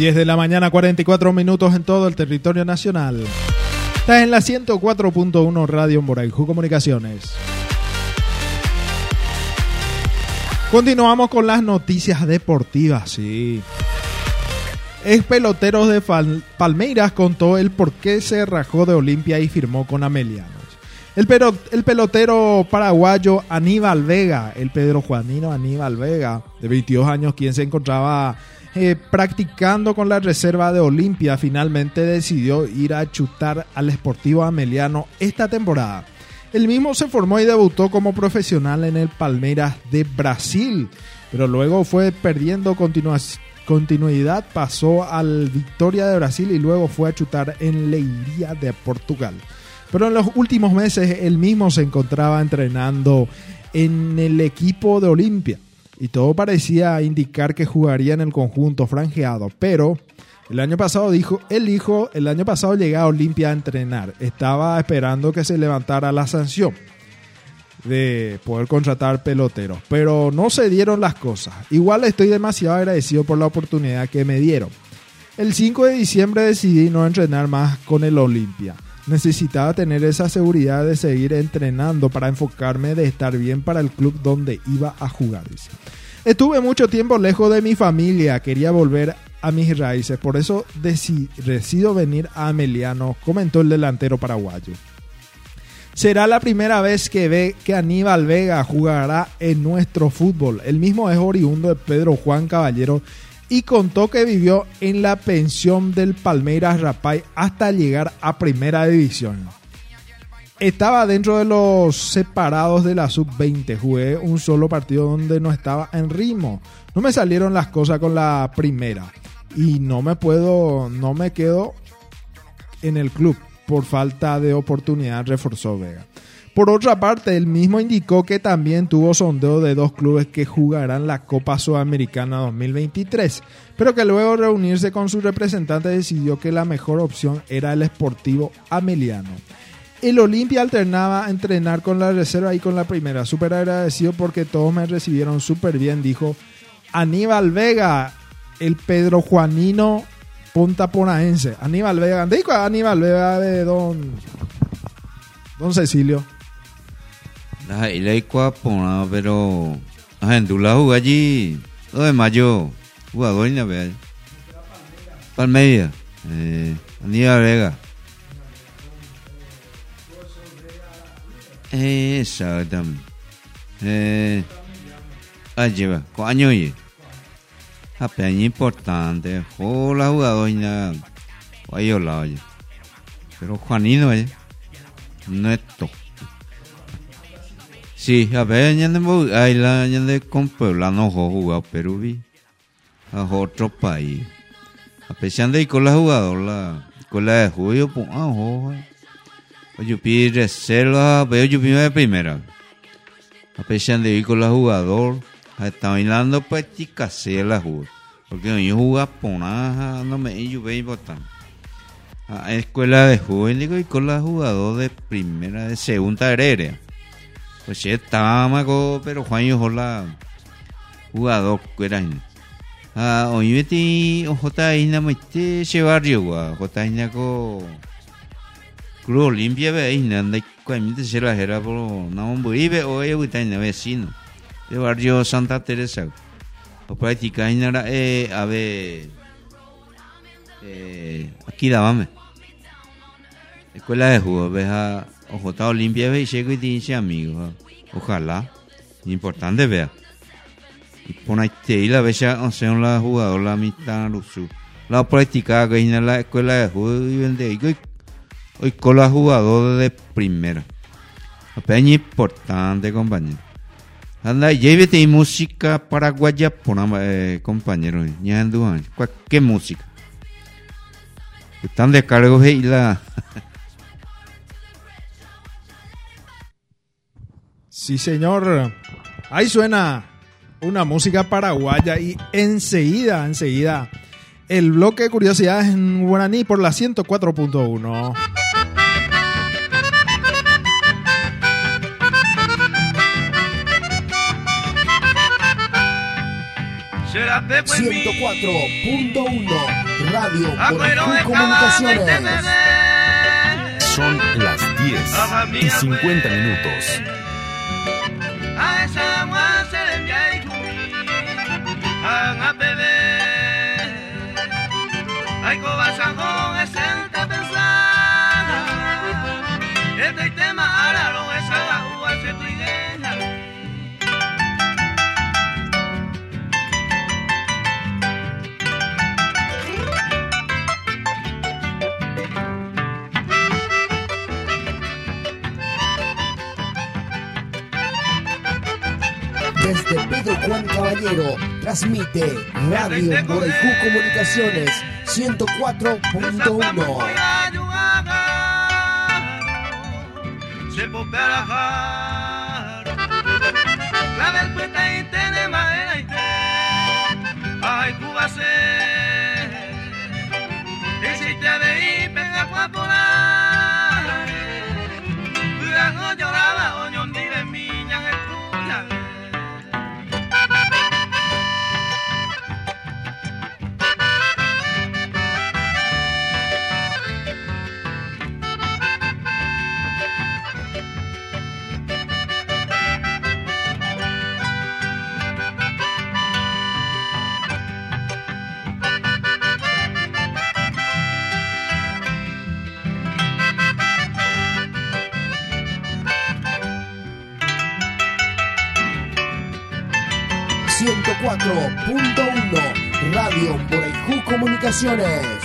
10 de la mañana, 44 minutos en todo el territorio nacional. Estás en la 104.1 Radio Moraiju Comunicaciones. Continuamos con las noticias deportivas, sí. Ex pelotero de Palmeiras contó el por qué se rajó de Olimpia y firmó con Amelianos. El, el pelotero paraguayo Aníbal Vega, el Pedro Juanino Aníbal Vega, de 22 años, quien se encontraba eh, practicando con la reserva de Olimpia, finalmente decidió ir a chutar al Sportivo Ameliano esta temporada. El mismo se formó y debutó como profesional en el Palmeiras de Brasil, pero luego fue perdiendo continuidad, pasó al Victoria de Brasil y luego fue a chutar en Leiria de Portugal. Pero en los últimos meses él mismo se encontraba entrenando en el equipo de Olimpia y todo parecía indicar que jugaría en el conjunto franjeado, pero el año pasado dijo, él dijo, el año pasado llegué a Olimpia a entrenar, estaba esperando que se levantara la sanción de poder contratar peloteros, pero no se dieron las cosas. Igual estoy demasiado agradecido por la oportunidad que me dieron. El 5 de diciembre decidí no entrenar más con el Olimpia. Necesitaba tener esa seguridad de seguir entrenando para enfocarme de estar bien para el club donde iba a jugar. Estuve mucho tiempo lejos de mi familia, quería volver a mis raíces, por eso deci- decido venir a Ameliano, comentó el delantero paraguayo. Será la primera vez que ve que Aníbal Vega jugará en nuestro fútbol. El mismo es oriundo de Pedro Juan Caballero y contó que vivió en la pensión del Palmeiras Rapay hasta llegar a primera división. Estaba dentro de los separados de la sub-20. Jugué un solo partido donde no estaba en ritmo. No me salieron las cosas con la primera. Y no me puedo, no me quedo en el club por falta de oportunidad, reforzó Vega. Por otra parte, él mismo indicó que también tuvo sondeo de dos clubes que jugarán la Copa Sudamericana 2023, pero que luego de reunirse con su representante decidió que la mejor opción era el Sportivo Ameliano. El Olimpia alternaba entrenar con la reserva y con la primera. Súper agradecido porque todos me recibieron súper bien, dijo Aníbal Vega, el Pedro Juanino Pontaponaense. Aníbal Vega, dijo Aníbal Vega de Don, don Cecilio.
La y Cuapona, pero. Ajá, en Tula jugó allí. 2 de mayo. Jugador en la vea. Palmeiras. Eh, Aníbal Vega. Exactamente. Eh, allí va. ¿Cuántos años oye? Apenas importante. Hola, jugador en la. Oye, hola, oye. Pero Juanino, oye. Neto. Sí, a ver, ya de ahí la ya de con Puebla no ho jugado Perú vi a otro país. A pesar de ir con la jugador la con la de julio pues ah ho. Oye, pide reserva, veo yo de primera. A pesar de ir con la jugador, está bailando práctica se la jugó. Porque yo jugaba ponaja, no me yo veo importante. A escuela de juvenil y con la jugador de primera, de segunda aérea. Pues mago, pero Juan y la jugador que era. Ah, hoy metí ojota ina mete ese barrio, gua, ojota ina ko Club Olimpia ve ina, anda cuamite se la era por no un vive o ella gusta ina vecino. De barrio Santa Teresa. O práctica ina era eh a ver eh aquí dábame. Escuela de juego, ves a Ojota Olimpia y llego y dice amigo. Ojalá. Importante vea. Y pone ahí la vez o sea la jugador la mitad lusu. La práctica que en la escuela de juego y vende hoy con la jugador de primera. Apenas importante compañero. Anda, llévete música paraguaya por eh, compañero. ¿Qué música? Están de cargo y la
Sí, señor. Ahí suena una música paraguaya y enseguida, enseguida, el bloque de curiosidades en guaraní por la 104.1.
Será Pepe en mí.
104.1 Radio por
cada
Comunicaciones.
Son las 10 y 50 minutos.
Juan Caballero, transmite Radio Borejú Comunicaciones 104.1.
se popera jaro la del puesta y tiene madera y te ay Cuba se y si te y pega guapola
...104.1 Radio Borejú Comunicaciones.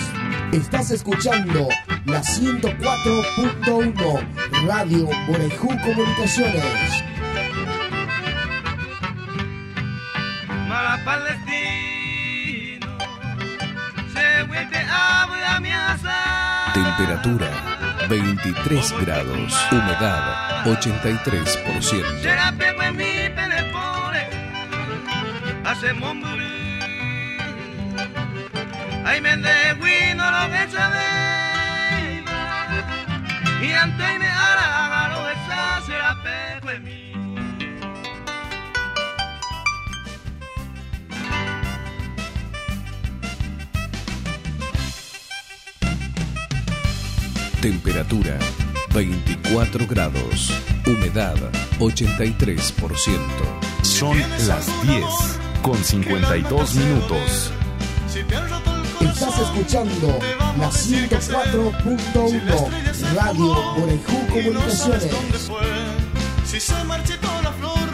Estás escuchando la 104.1 Radio Borejú Comunicaciones.
mala palestino se vuelve a
Temperatura 23 grados. Humedad 83%.
Burú Ay, lo Y me hará lo esa será pego en mí
Temperatura 24 grados. Humedad 83%. Son las 10 con 52 minutos.
Estás escuchando la 104.1 Radio Borejú Comunicaciones.
Si se marchitó la flor,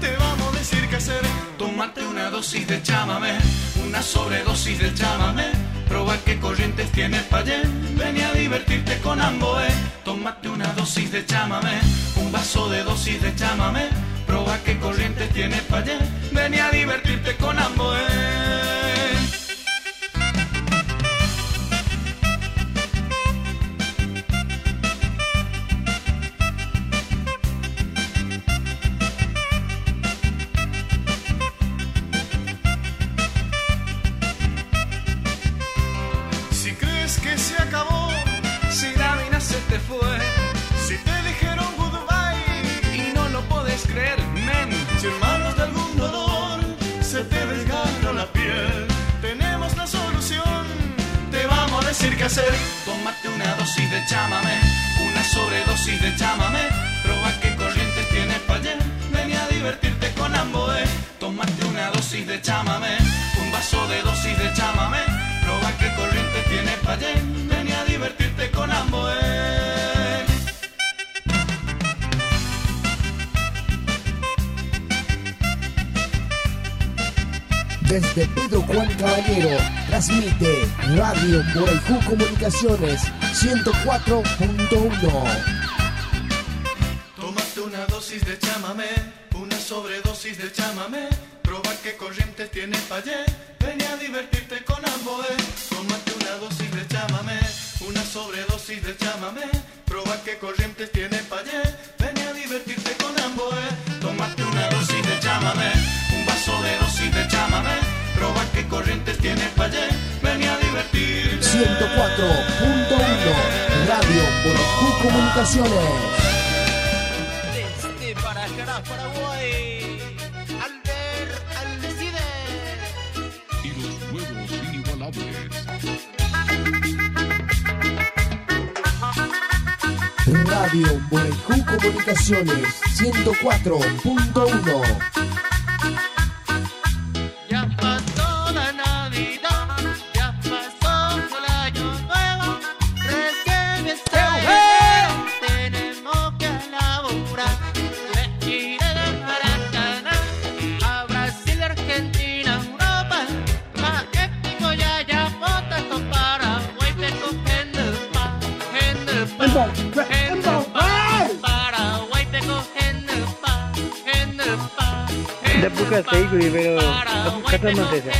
te vamos a decir qué hacer. Tómate una dosis de chámame, una sobredosis de chámame. Proba qué corrientes tienes pa' allá. Ven a divertirte con Amboe. Tómate una dosis de chámame, un vaso de dosis de chámame. Proba qué corrientes tienes pa' allá. Ven a divertirte con Amboe.
Comunicaciones 104.1. 104.1 Radio Borejú Comunicaciones.
Desde Paracará, Paraguay, Albert Alcides.
Y los nuevos inigualables.
Radio Borejú Comunicaciones 104.1.
não beber.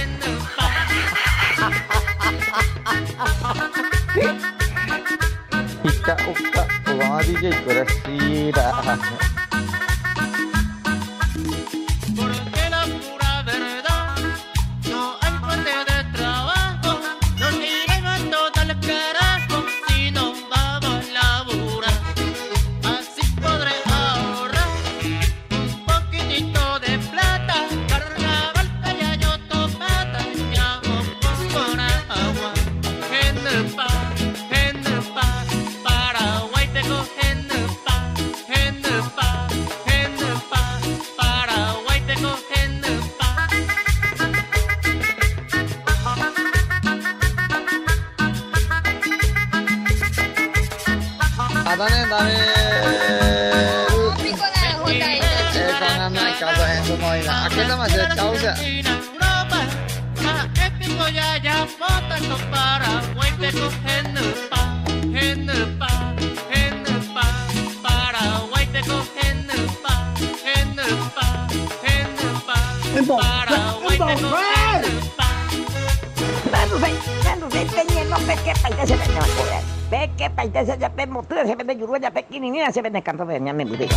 Vende canto de ñame budiga.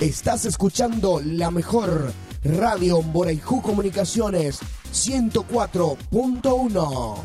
Estás escuchando la mejor radio Boraiju Comunicaciones 104.1. 104.1.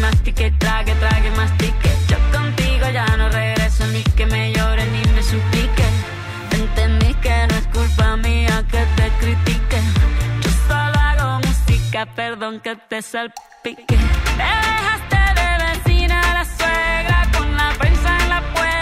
mastique, trague, trague, mastique. Yo contigo ya no regreso ni que me llore ni me suplique. Entendí que no es culpa mía que te critique. Yo solo hago música, perdón que te salpique. Te dejaste de vecina la suegra con la prensa en la puerta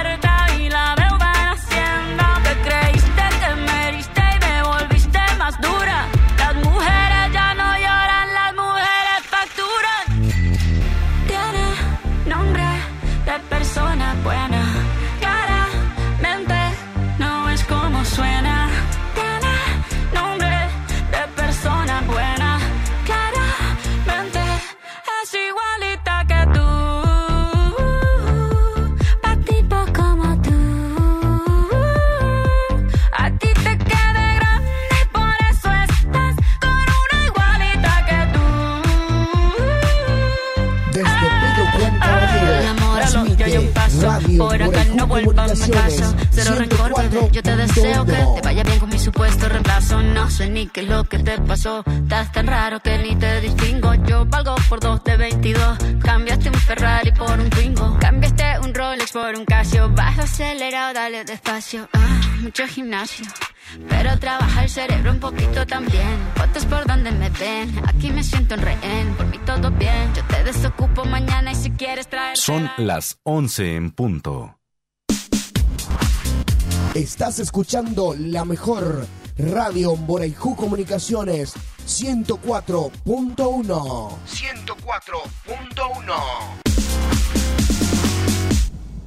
Por acá no vuelvan a caso. Cero rencor. Yo te deseo que te vaya bien supuesto reemplazo. No sé ni qué es lo que te pasó. Estás tan raro que ni te distingo. Yo valgo por dos de 22. Cambiaste un Ferrari por un Twingo. Cambiaste un Rolex por un Casio. Vas acelerado, dale despacio. Ah, mucho gimnasio. Pero trabaja el cerebro un poquito también. Fotos por donde me ven. Aquí me siento en rehén. Por mí todo bien. Yo te desocupo mañana y si quieres traer.
Son las 11 en punto.
Estás escuchando la mejor radio Boraiju Comunicaciones 104.1. 104.1.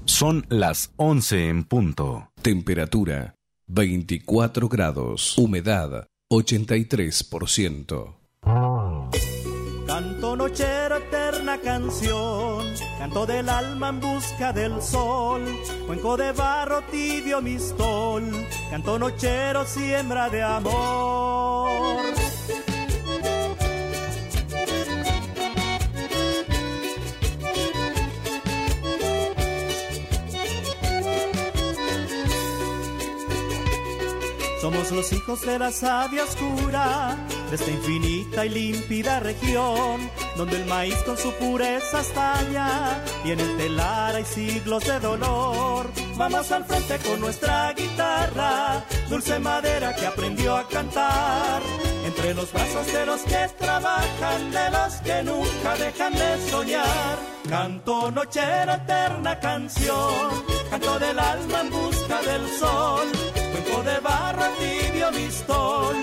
Son las 11 en punto. Temperatura 24 grados. Humedad 83%.
Canto nochero, eterna canción, canto del alma en busca del sol, cuenco de barro tibio mistol, canto nochero, siembra de amor. Somos los hijos de la savia oscura, de esta infinita y límpida región, donde el maíz con su pureza estalla, y en el telar hay siglos de dolor. Vamos al frente con nuestra guitarra, dulce madera que aprendió a cantar, entre los brazos de los que trabajan, de los que nunca dejan de soñar. Canto nochera, eterna canción, canto del alma en busca del sol, cuenco de barro tibio mistol,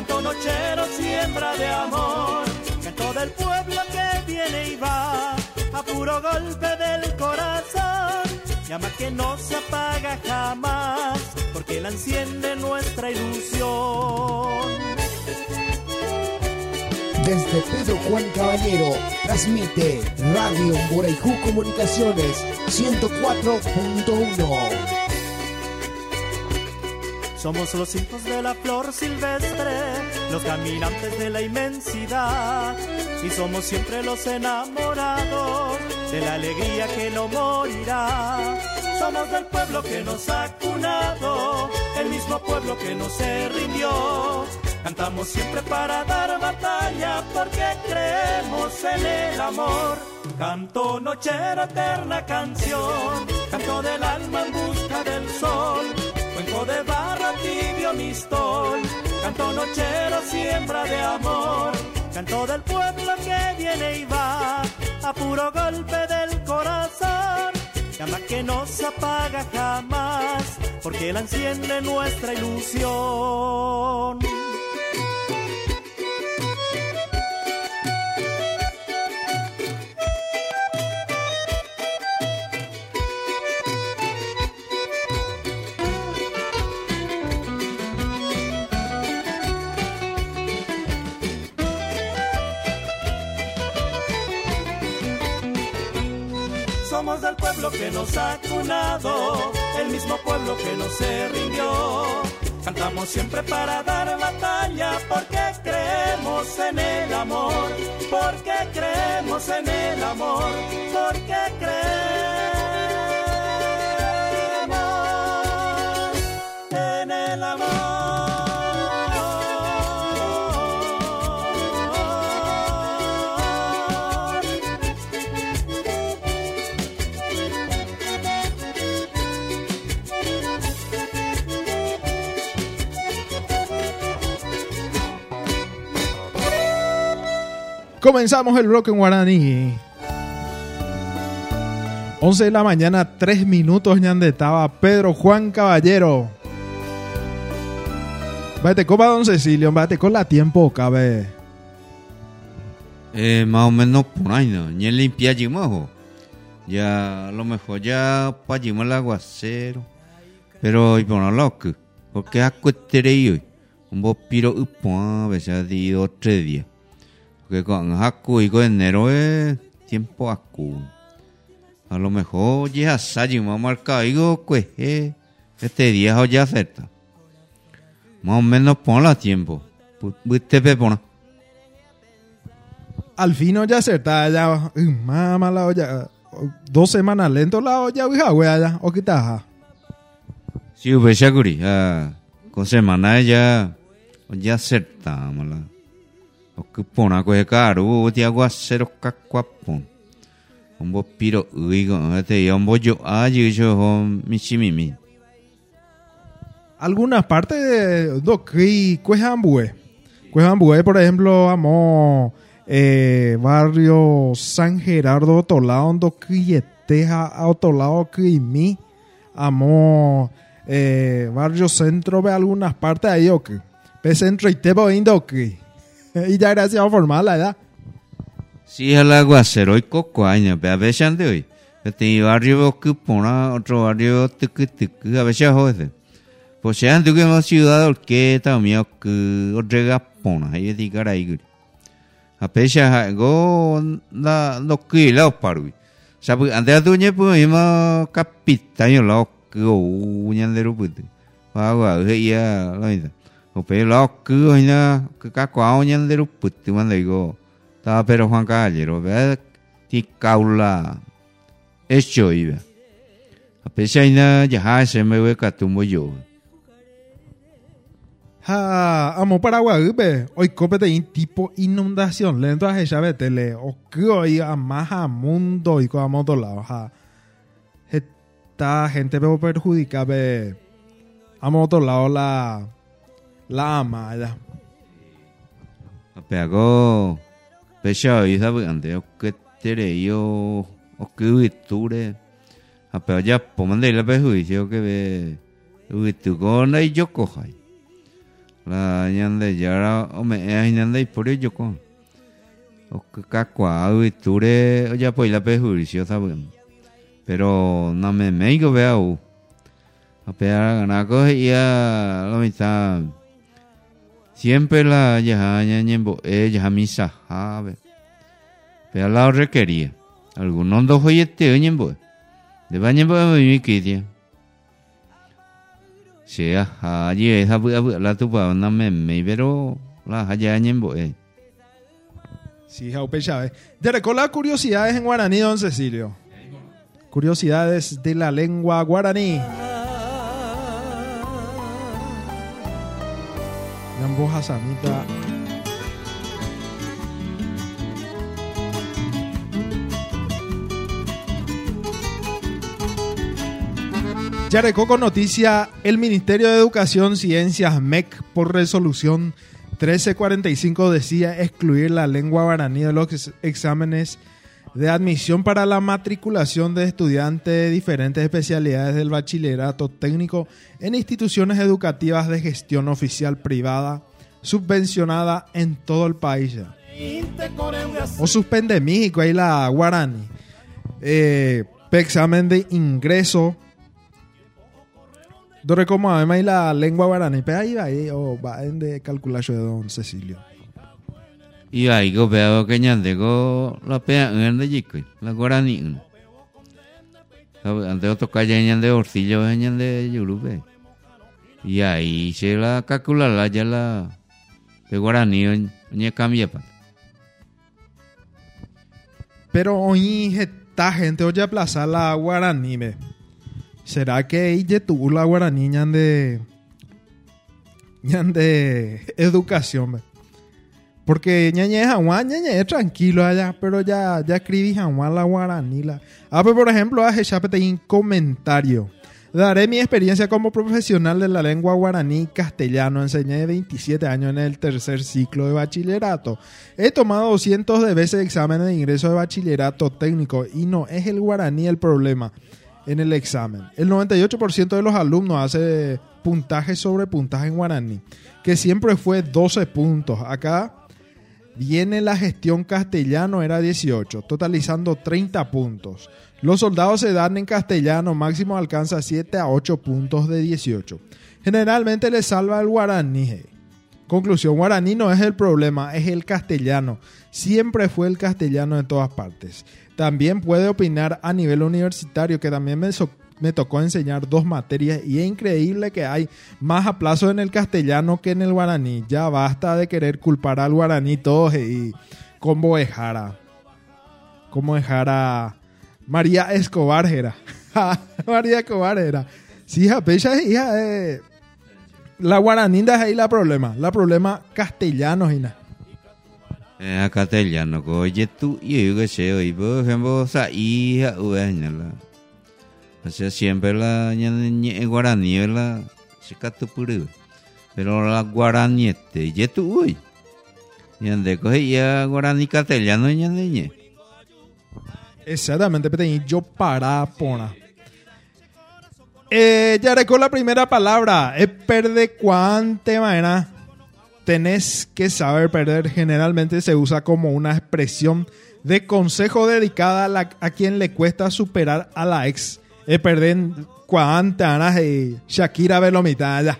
canto nochero, siembra de amor, canto del pueblo que viene y va, a puro golpe del corazón, llama que no se apaga jamás, porque la enciende nuestra ilusión.
Desde Pedro Juan Caballero, transmite Radio Moraijú Comunicaciones 104.1.
Somos los hijos de la flor silvestre, los caminantes de la inmensidad, y somos siempre los enamorados de la alegría que no morirá. Somos del pueblo que nos ha cunado, el mismo pueblo que no se rindió. Cantamos siempre para dar batalla porque creemos en el amor. Canto nochera, eterna canción, canto del alma en busca del sol. Cuenco de canto nochero, siembra de amor. Canto del pueblo que viene y va, a puro golpe del corazón. Llama que no se apaga jamás, porque la enciende nuestra ilusión. Que nos ha cunado, el mismo pueblo que no se rindió. Cantamos siempre para dar batalla porque creemos en el amor, porque creemos en el amor, porque creemos
Comenzamos el bloque en guaraní. 11 de la mañana, 3 minutos, ñande estaba Pedro Juan Caballero. Vete, copa don Cecilio, vete con la tiempo, cabe.
Eh, más o menos por ¿no? Ni limpia Jimajo. Ya a lo mejor ya para el aguacero. Pero y por lo que, porque a cuestere hoy. Un piro upon a veces de otro Porque con Haku y con enero es tiempo Haku. A lo mejor ya sabe, más marcado, digo, pues, este día ya acerta. Más o menos pon la tiempo. Viste pepona.
Al fin ya acerta, ya, mamá la olla. Dos semanas lento la olla, hija, wea, ya, o quitaja.
Sí, pues ah, con semana ya, ya acerta, mala. O que pona coge caro, te aguacero cacuapón. Un bo piro uigo, este, un bo yo, ay, yo, michimimi.
Algunas partes de Cuejambue. Cuejambue, por ejemplo, amo eh, barrio San Gerardo, Otolao, Doquilleteja, Otolao, Quimi. Amo eh, barrio centro, ve algunas partes ahí, ok. Pe centro y te voy Ya gracias formal la edad.
Sí, el aguacero y cocoaña, a veces ande hoy. Este barrio que pona, otro barrio tucu tucu, a veces joder. Pues se han que hemos ciudad que también que otra pona, ahí de cara ahí. a pesha go na no ki la parui sabu ande atu nye pu ima kapita yo lo go nyan de ruput wa wa he ya lo ida o pe lo ku ina ka kwa nyan de ruput man de go ta pero Juan Caballero ve ti kaula hecho iba a pesha ina ya se me ve ka tu mo yo
Ha, amo Paraguay. Hoy copete in tipo inundación. Lento a ella tele. O que hoy a más a mundo y con a moto lado. Ha. Esta gente veo perjudica, be. A moto lado la. La ama, ya.
Pero go pesha y sabe ande o que tere yo o que uiture a pero ya pomande la perjuicio que ve uitu go na yo kohai la ñande yara o me ai ñande por ello con. O que kakwa uiture o ya pues la perjuicio sabe. Pero no me meigo veo a pegar na go ya lo mitad Siempre la yahaña ñembo ella misa jabe. Pero la requería. Algunos dos hoyete ñembo. De bañembo mi kidia. Sea haji esa la tupa una meme pero la haya ñembo eh.
Sí, Jaupe Chávez. Ya recuerda curiosidades en guaraní, don Cecilio. Curiosidades de la lengua guaraní. Jambo Hasamita. Yareco con noticia, el Ministerio de Educación, Ciencias, MEC, por resolución 1345 decía excluir la lengua guaraní de los ex- exámenes de admisión para la matriculación de estudiantes de diferentes especialidades del bachillerato técnico en instituciones educativas de gestión oficial privada subvencionada en todo el país. O suspende México ahí la guaraní. Eh, examen de ingreso. Dore como además la lengua guaraní. Pe ahí va o va en de calculación de don Cecilio.
Y ahí go que ñande go la pea en de yico, la guaraní. Sabe, ante otro calle ñande orcillo ñande yurube. Y ahí se la calcula la ya la de guaraní ñe cambia pa.
Pero hoy esta gente oye aplazar la guaraní. me. ¿Será que ella tuvo la guaraní ñan de, ñan de educación? me? Porque ñañe Juan, ñañe tranquilo allá, pero ya, ya escribí Juan la guaraní. La. Ah, pues por ejemplo, a en comentario. Daré mi experiencia como profesional de la lengua guaraní castellano. Enseñé 27 años en el tercer ciclo de bachillerato. He tomado cientos de veces exámenes de ingreso de bachillerato técnico y no es el guaraní el problema en el examen. El 98% de los alumnos hace puntaje sobre puntaje en guaraní, que siempre fue 12 puntos. Acá viene la gestión castellano, era 18, totalizando 30 puntos. Los soldados se dan en castellano, máximo alcanza 7 a 8 puntos de 18. Generalmente le salva el guaraní. Conclusión, guaraní no es el problema, es el castellano. Siempre fue el castellano en todas partes. También puede opinar a nivel universitario, que también me, so- me tocó enseñar dos materias y es increíble que hay más aplazos en el castellano que en el guaraní. Ya basta de querer culpar al guaraní todos y como dejara. Como dejara María Escobar era. María Escobar era. Sí, pecha, hija, eh, la guaraninda es ahí la problema. La problema castellano, hija.
Eh, castellano go ye tu y yo que sé, por ejemplo, sa hija. O sea, siempre la guaraní la se. Pero la guaraní este, ye tu uy. Ñande coge ya guaraní castellano ñande.
Exactamente. Yo para pona. Eh, ya recuerdo la primera palabra. Es perde cuante manera. Tenés que saber perder. Generalmente se usa como una expresión de consejo dedicada a, a quien le cuesta superar a la ex. Es perder cuante ganas de Shakira Velomita. Ya.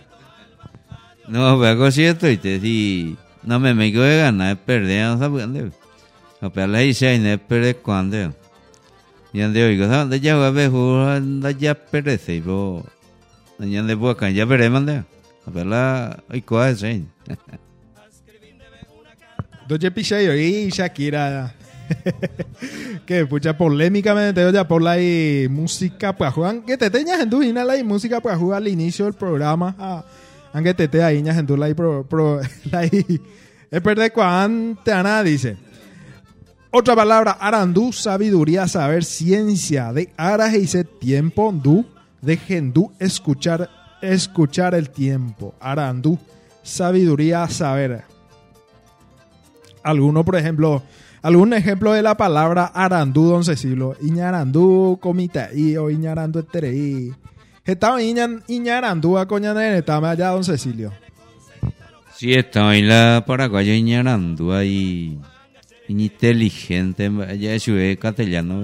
No, pero algo cierto y te di No me me quiero ganar, perder, no sabes dónde. A pelar la isla y no perder cuando. Y ande oigo, ¿dónde ya va a ver, anda ya perece, y vos. Y ande boca, ya veremos, ande. A pelar, y cuál es, ¿eh?
Doye Picheyo y Shakira. que pucha polémicamente ya por la y música para jugar que te teñas en tu la y música para jugar al inicio del programa. Ah, aunque te te en tu la y pro, pro la es perder cuante ana dice. Otra palabra arandú sabiduría saber ciencia de aras y tiempo du de gendú escuchar escuchar el tiempo. Arandú sabiduría saber. Alguno por ejemplo algún ejemplo de la palabra arandú, don Cecilio. Iñarandú, comita y o iñarandú eterei. Estaba iñan, iñarandú a coñanere, estaba allá, don Cecilio.
Sí, está en la paraguaya Iñarandú ahí. Inteligente, ya es castellano.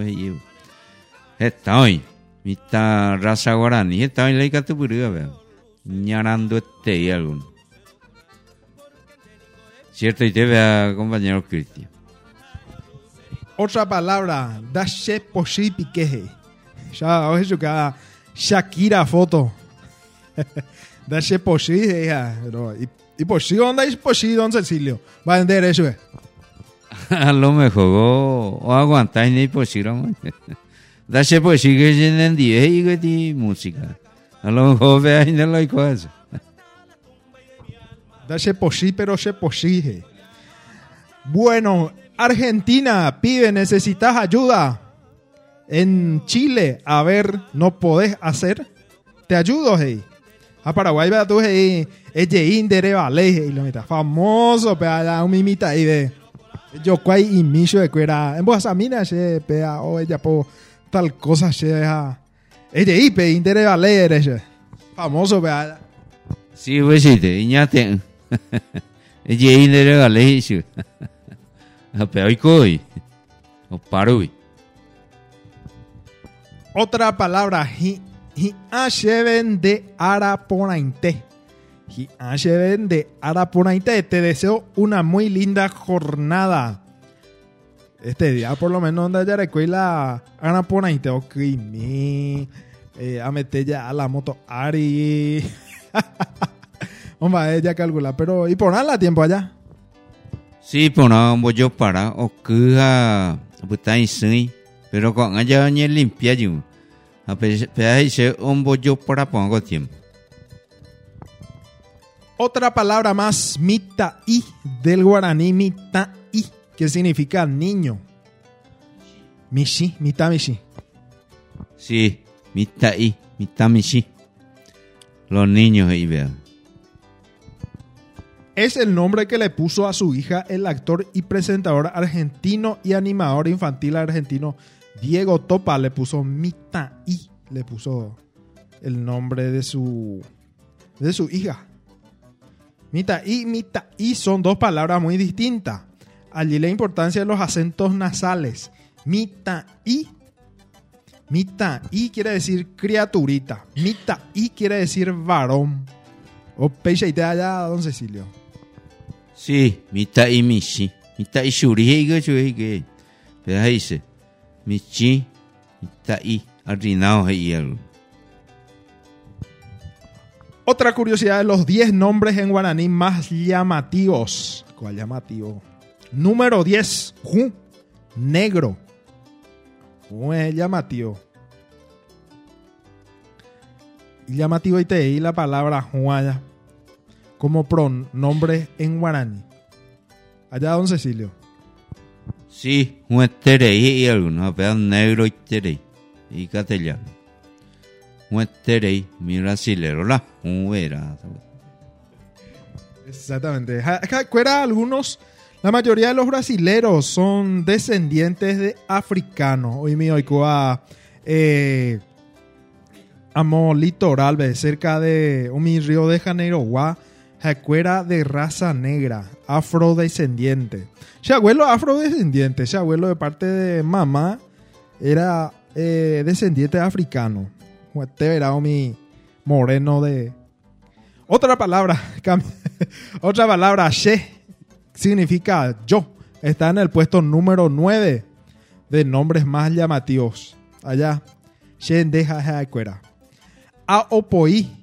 Está hoy. Mita raza guaraní, está en la Icatupurúa, veo. Iñarandú este y alguno. Cierto, y te vea, compañero Cristian.
Otra palabra, dashe poshi piqueje. Ya, oye, yo cada Shakira foto. dashe poshi, hija. ¿y, poshi dónde es poshi, don Cecilio? Va a vender eso, eh.
A lo mejor o, aguantáis ni pusieron. Dase pues sigue en día y que ti música. A lo mejor veáis no lo hay cosas.
Dashe poshi, pero she poshi. Bueno, Argentina, pibe, necesitas ayuda. En Chile, a ver, no podés hacer. Te ayudo, hey. A Paraguay, vea tú, hey. Ella indere vale, hey. Lo meta famoso, pea, la mimita ahí de. Yo cuai y micho de cuera. En vos mina, che, pea, o ella po tal cosa, che, ja. Ella ipe, indere vale, eres. Famoso, pea.
Sí, pues sí, te iñate. Ella ahí le regalé eso. A peor y coi. O parui.
Otra palabra, hi, hi asheben de Araponainte. Hi asheben de Araponainte. Te deseo una muy linda jornada. Este día, por lo menos, donde ya recuerda Araponainte. Ok, mi. Eh, a meter ya a la moto Ari. Hombre, ella calcula, pero. ¿Y por nada tiempo allá?
Sí, pues no, voy yo para. O que a. Pues está en sí. Pero con allá ni limpia yo. A pesar de un bollo para pongo tiempo.
Otra palabra más, mitaí, del guaraní mitaí, que significa niño. Mishi, mita mishi.
Sí, mitad michi. Los niños ahí vean.
Es el nombre que le puso a su hija el actor y presentador argentino y animador infantil argentino Diego Topa. Le puso mitaí, le puso el nombre de su, de su hija. Mitaí, mitaí son dos palabras muy distintas. Allí la importancia de los acentos nasales. Mitaí. Mitaí quiere decir criaturita. Mitaí quiere decir varón. O peixe allá, don Cecilio.
Sí, mitad y michi. Mitad y shuri y que shuri que. Pero ahí dice. Michi, mitad y. Arrinao algo.
Otra curiosidad de los 10 nombres en guaraní más llamativos. ¿Cuál llamativo? Número 10. Ju, negro. Es llamativo. Llamativo y te di la palabra juaya como pronombre en guaraní. Allá, don Cecilio.
Sí, un terei y algunos, pero negro y. Y castellano. Un terei, mi brasilero, la un era.
Exactamente. Cuera algunos, la mayoría de los brasileros son descendientes de africanos. Hoy me oigo a eh, amo litoral, cerca de mi Río de Janeiro, de raza negra, afrodescendiente. Su abuelo afrodescendiente, su abuelo de parte de mamá era eh, descendiente africano. Te verá mi moreno de, otra palabra, otra palabra, she, significa yo. Está en el puesto número 9 de nombres más llamativos. Allá. Shendeja Jacuera. Aopoi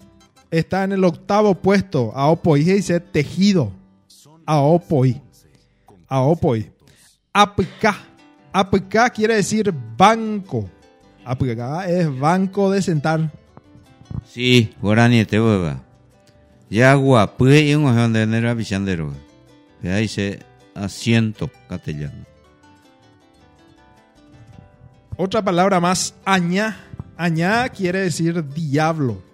está en el octavo puesto. Aopoi dice tejido. Aopoi. Aopoi. Apika. Apika quiere decir banco. Apika es banco de sentar.
Sí, guarani te hueva. Ya guapue y un ojón de nera bichandero. Ahí dice asiento castellano.
Otra palabra más, añá. Añá quiere decir diablo.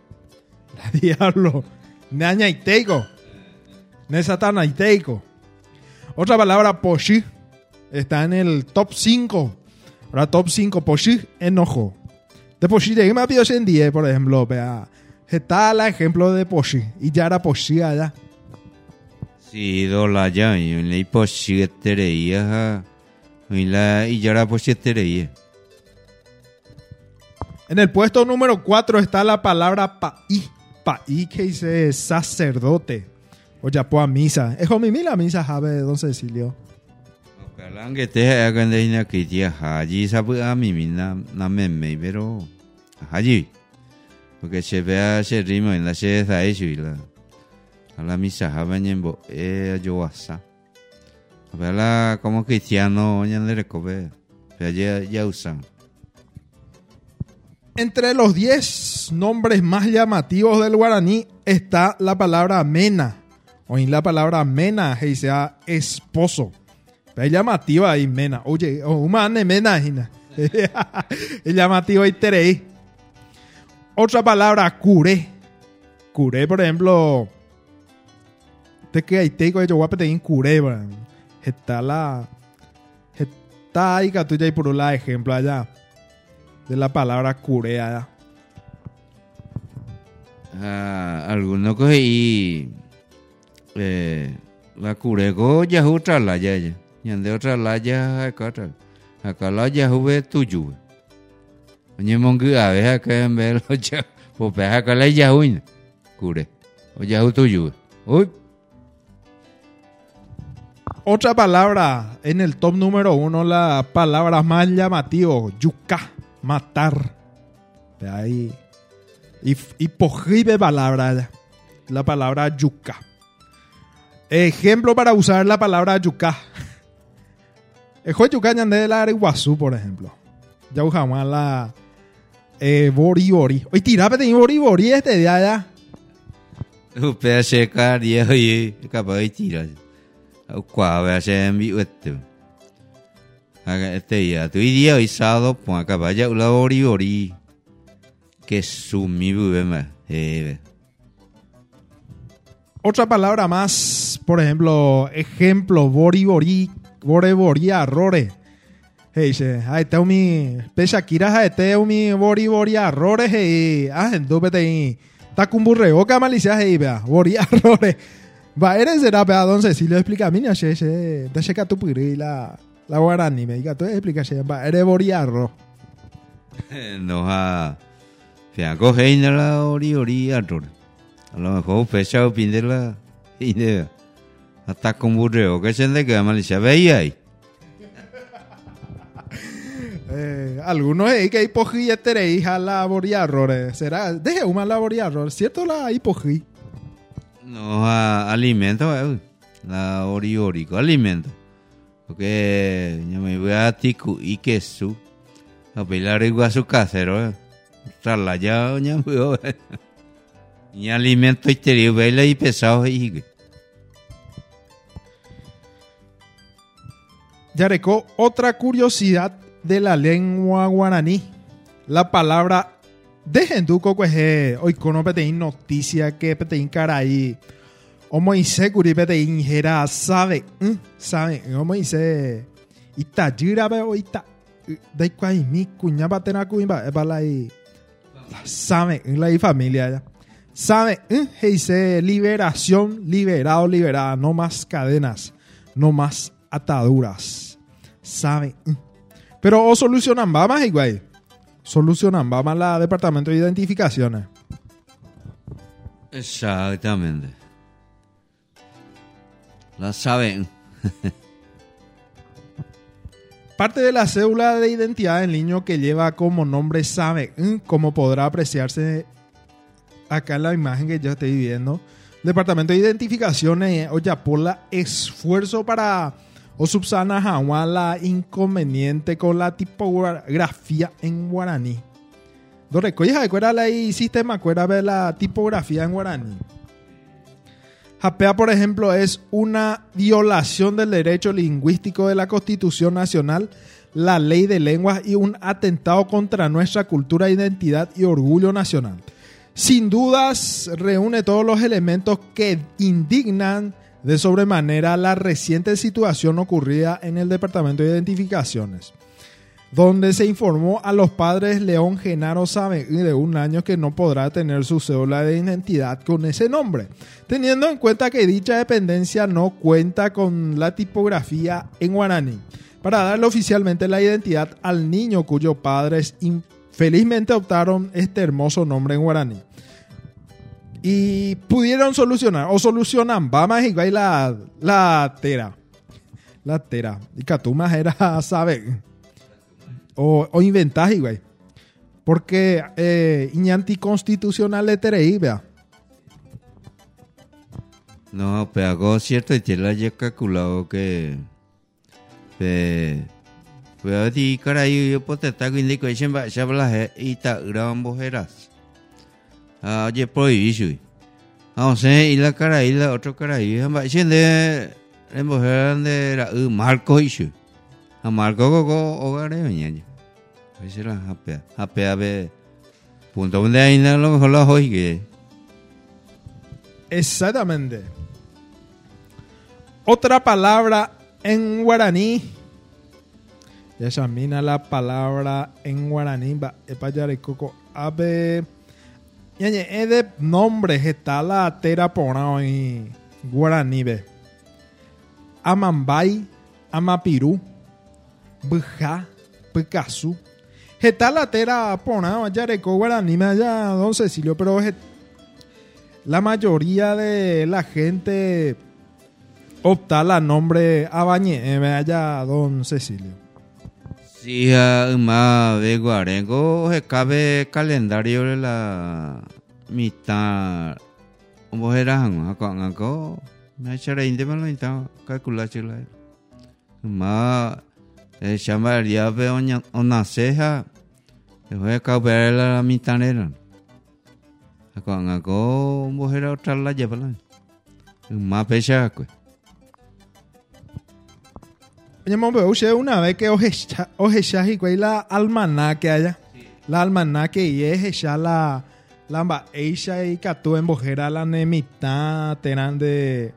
diablo. Neaña y teico. Ne satana y teico. Otra palabra, poshi. Está en el top 5. Ahora, top 5, poshi, enojo. De poshi, de me pido en 10, por ejemplo. Vea. Está el ejemplo de poshi. Y ya era poshi allá.
Sí, do la ya y le poshi tereía. Y la y ya era poshi tereía.
En el puesto número 4 está la palabra paí. Paí que dice sacerdote. O ya a misa. Es como mi la misa, Jabe, don Cecilio.
Kalang que te hagan de que tía allí sabe a mí na na me me pero allí porque se vea ese ritmo en la se da eso y la a la misa jaban en bo eh yo asa Vela como cristiano ya le recobe ya ya usan
Entre los 10 nombres más llamativos del guaraní está la palabra mena. O en la palabra mena, que sea esposo. Es llamativa ahí, mena. Oye, o humane mena. Es llamativa y terei. Otra palabra, curé. Curé, por ejemplo. Te que hay teco yo guape te curé. Está la. Está ahí que por un ejemplo allá. De la palabra curé allá.
Ah, algunos coge y eh, la curego ya otra la ya ya y ande otra la ya acá acá la ya juve tuyo oye mongu a ver acá en ver lo ya pues acá la ya huin cure o ya tuyo uy.
Otra palabra en el top número uno, la palabra más llamativa, yuca, matar. De ahí. Y, y palabra, la palabra yuca. Ejemplo para usar la palabra yuca. Juez yuca de la Iguazú, por ejemplo. Ya usamos la eh, bori bori. Oye, tira pete bori bori este día ya.
Upe se caria y capaz de tirar. Qua ve se envi uete. Haga este ya. Tu día hoy sábado pues acá vaya la ori ori. Que sumi bube ma. Eh.
Otra palabra más, por ejemplo, ejemplo, bori bori, bore bori arrore. Hey, ay, te mi, pesa kira, ay, te mi bori bori arrore, hey, ah, en dupete y, ta kumburre, o malicia, hey, vea, bori arrore. Va, eres será, vea, don Cecilio, explica mí, sé, se, te checa tu piri, la, guarani, me diga, tú explica, se, va, eres bori arro.
No ha. Fia coge y la ori ori arro. A lo mejor fecha o pinde la idea. Hasta con burreo que se le queda malicia. Veía ahí.
Eh, algunos es que hipogí este hija la boriarrore. Será, deje una la boriarrore, ¿cierto la hipogí?
No ha alimento, eh. La ori ori, alimento. Porque yo me voy a ticu y queso. A pelar igual a su casero, eh. Traslayado, ya me voy. Y alimento exterior, vela y pesado, y
Yareco, otra curiosidad de la lengua guaraní. La palabra dejen tu coque hoy cono peteín noticia que peteín caray. O Moisés curi peteín jera sabe, ¿eh? sabe, o Moisés ita jira be o ita cuai mi cuña batena cuimba e bala y sabe en la familia ya. Sabe, ¿eh? dice liberación, liberado, liberada, no más cadenas, no más ataduras. Sabe, ¿eh? Pero o solucionan más igual. Solucionan más la departamento de identificaciones.
Exactamente. La saben.
Parte de la cédula de identidad del niño que lleva como nombre sabe, mm, como podrá apreciarse acá en la imagen que yo estoy viendo. Departamento de Identificación eh, Oyapola, esfuerzo para o subsana la inconveniente con la tipografía en guaraní. Coya de cuera la sistema cuera ver la tipografía en guaraní. Japea, por ejemplo, es una violación del derecho lingüístico de la Constitución Nacional, la ley de lenguas y un atentado contra nuestra cultura, identidad y orgullo nacional. Sin dudas, reúne todos los elementos que indignan de sobremanera la reciente situación ocurrida en el Departamento de Identificaciones, donde se informó a los padres León Genaro Sabe de un año que no podrá tener su cédula de identidad con ese nombre, teniendo en cuenta que dicha dependencia no cuenta con la tipografía en guaraní, para darle oficialmente la identidad al niño cuyos padres infelizmente optaron este hermoso nombre en guaraní. Y pudieron solucionar o solucionan vamos igual la la tera. La tera. Y catumas era sabe o, o igual porque eh, y anticonstitucional le terei vea.
No, pero algo cierto y tiene ya calculado que pe pues di caray yo puedo estar con indico siempre se habla y ta gran bojeras. Ah oye prohibido ah sé y la cara y la otro cara y hamba siente en bojeras de la u marco issue a marco go go hogar de mañana pues era hapea hapea be punto donde hay a lo mejor la hoy que
exactamente. Otra palabra en guaraní. Ya examina la palabra en guaraní epayarecoco ave Ñañe, es de nombres está la tera en guaraní Amambay, Amapirú, Buja, Picasso. Está la tera ponao yareco guaraní allá don Cecilio, pero la mayoría de la gente opta la nombre Abañe, me allá don Cecilio.
Sí, más de Guarengo se cabe calendario de la mitad. Vos eras a con algo. Me echaré inde me lo intento calcular chila. Más se llamaría de una ceja. Se fue a caber la mitad era. Con algo vos eras otra la lleva. Más pecha pues.
Usted una vez que ojecha y cuál la almanaque allá. La almanaque y es ya la la amba eisha y catu en bojera la nemita teran de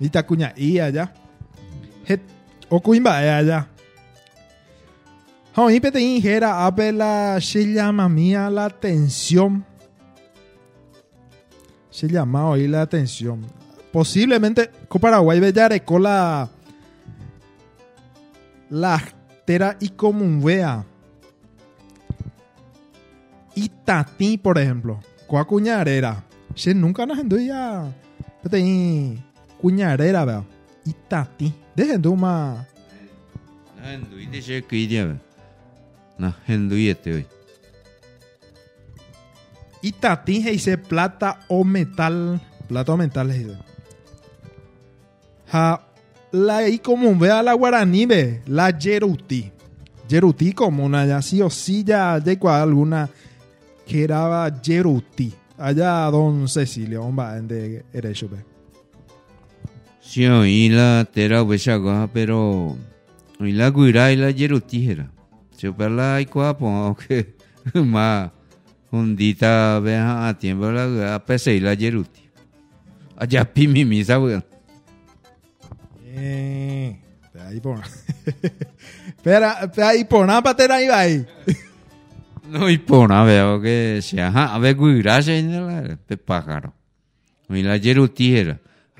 Itacuña y allá. Okuimba allá. Hoy pete injera ape la se llama mía la atención. Se llama hoy la atención. Posiblemente con Paraguay bellareco la la tera y común vea. Y tati, por ejemplo. Coa cuñarera. Se nunca nos ya. Pete cuñarera vea. Y tati. Dejen de uma.
No, hendui de se cuide. No, hendui hoy.
Y tati dice plata o metal. Plata o metal dice. Ja, la y común, vea la guaraní, ve, la yeruti. Yeruti común, allá sí o sí ya llegó alguna que era yeruti. Allá don Cecilio, hombre, de Erecho, ve.
Sí, oí la tera huesaga, pero oí la guira y la yeruti era. Se la y cuapo, que más hundita vea a tiempo la pese y la yeruti. Allá pimi misa, weón.
Eh, ahí por Espera, ahí por nada ahí va ahí.
No, y por nada veo que se ajá, a ver, en el pe pájaro. Y la.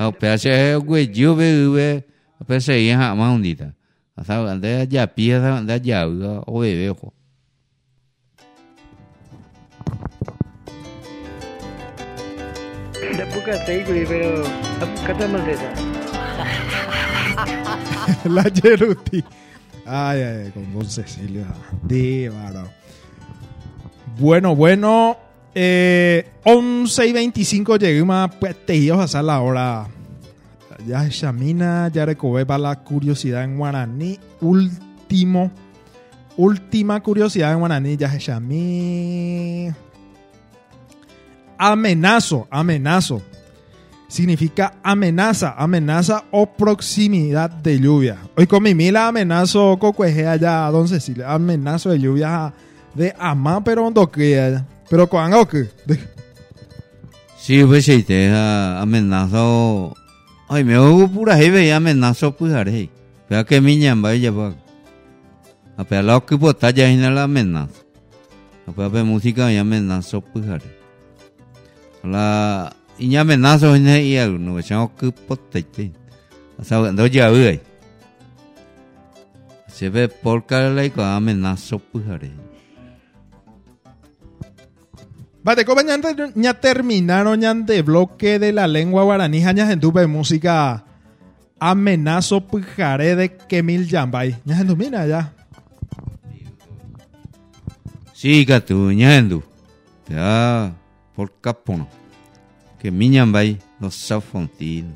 A pedace güey, yo veo, ve, a pedace y ajá, más hundita. Hasta ande allá pieza, ande allá, o ojo.
Da buka sai guri pero abu kata mal desa.
la Yeruti. Ay, ay, con Don Cecilio. De bárbaro. Bueno, bueno. Eh, 11 y 25 llegué más pues, tejidos a hacer la hora. Ya Shamina, ya recobé para la curiosidad en guaraní. Último. Última curiosidad en guaraní, ya Shami. Amenazo, amenazo. Significa amenaza, amenaza o proximidad de lluvia. Hoy con mi mila amenazo cocueje allá, don Cecilia. Amenazo de lluvia de amá, pero do que allá. Pero con algo que.
Sí, pues sí, te ha amenazado. Ay, me hago pura jefe y amenazo pues haré. Pero que mi ñamba ella va. A ver, lo que puedo ya en la amenaza. A ver, música y amenazo pues haré. La. Y ya amenazo en el y algo, no echamos que potete. O sea, no ya ve. Se ve por cara la y con amenazo pues haré.
Vale, como ya, ya terminaron ya de bloque de la lengua guaraní, ya en tuve música amenazo pujaré de Kemil Yambay. Ya en mira ya.
Sí, gatu, ñandu. Ya, por capono. Que mi ñambay no sa fontin.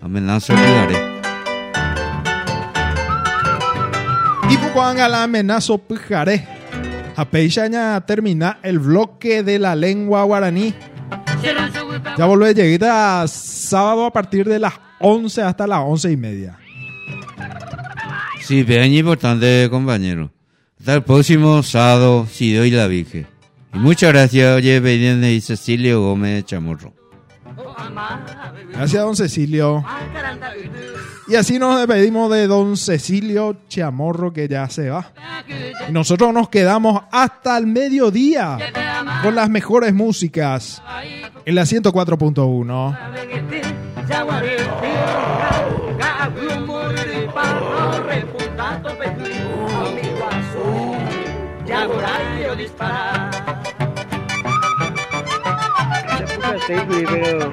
Amenazo pujaré.
Y pues la amenazo pujaré. Apeishaña termina el bloque de la lengua guaraní. Ya volvé, llegué a sábado a partir de las 11 hasta las 11 y media.
Sí, bien importante, compañero. Hasta el próximo sábado, si doy la Virgen. Y muchas gracias, oye, Benítez y Cecilio Gómez Chamorro.
Gracias, don Cecilio. Y así nos despedimos de don Cecilio Chamorro, que ya se va. Nosotros nos quedamos hasta el mediodía con las mejores músicas en la 104.1.
Sí, pero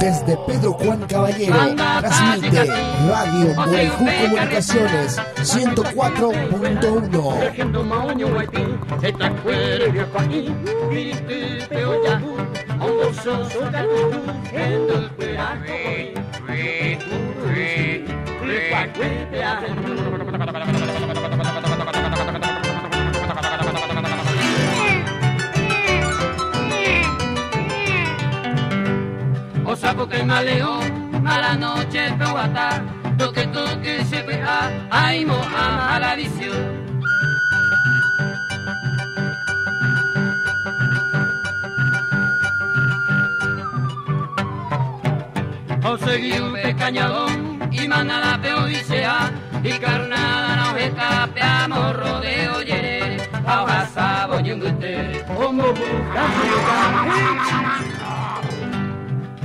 Desde Pedro Juan Caballero, transmite Radio Morejú Comunicaciones 104.1.
sapo que maleo, mala noche pehuata, toque toque se pega, ay mo a la visión. O seguí un pecañadón y manada peodicea y carnada no escape a rodeo yere a hoja boñungute como busca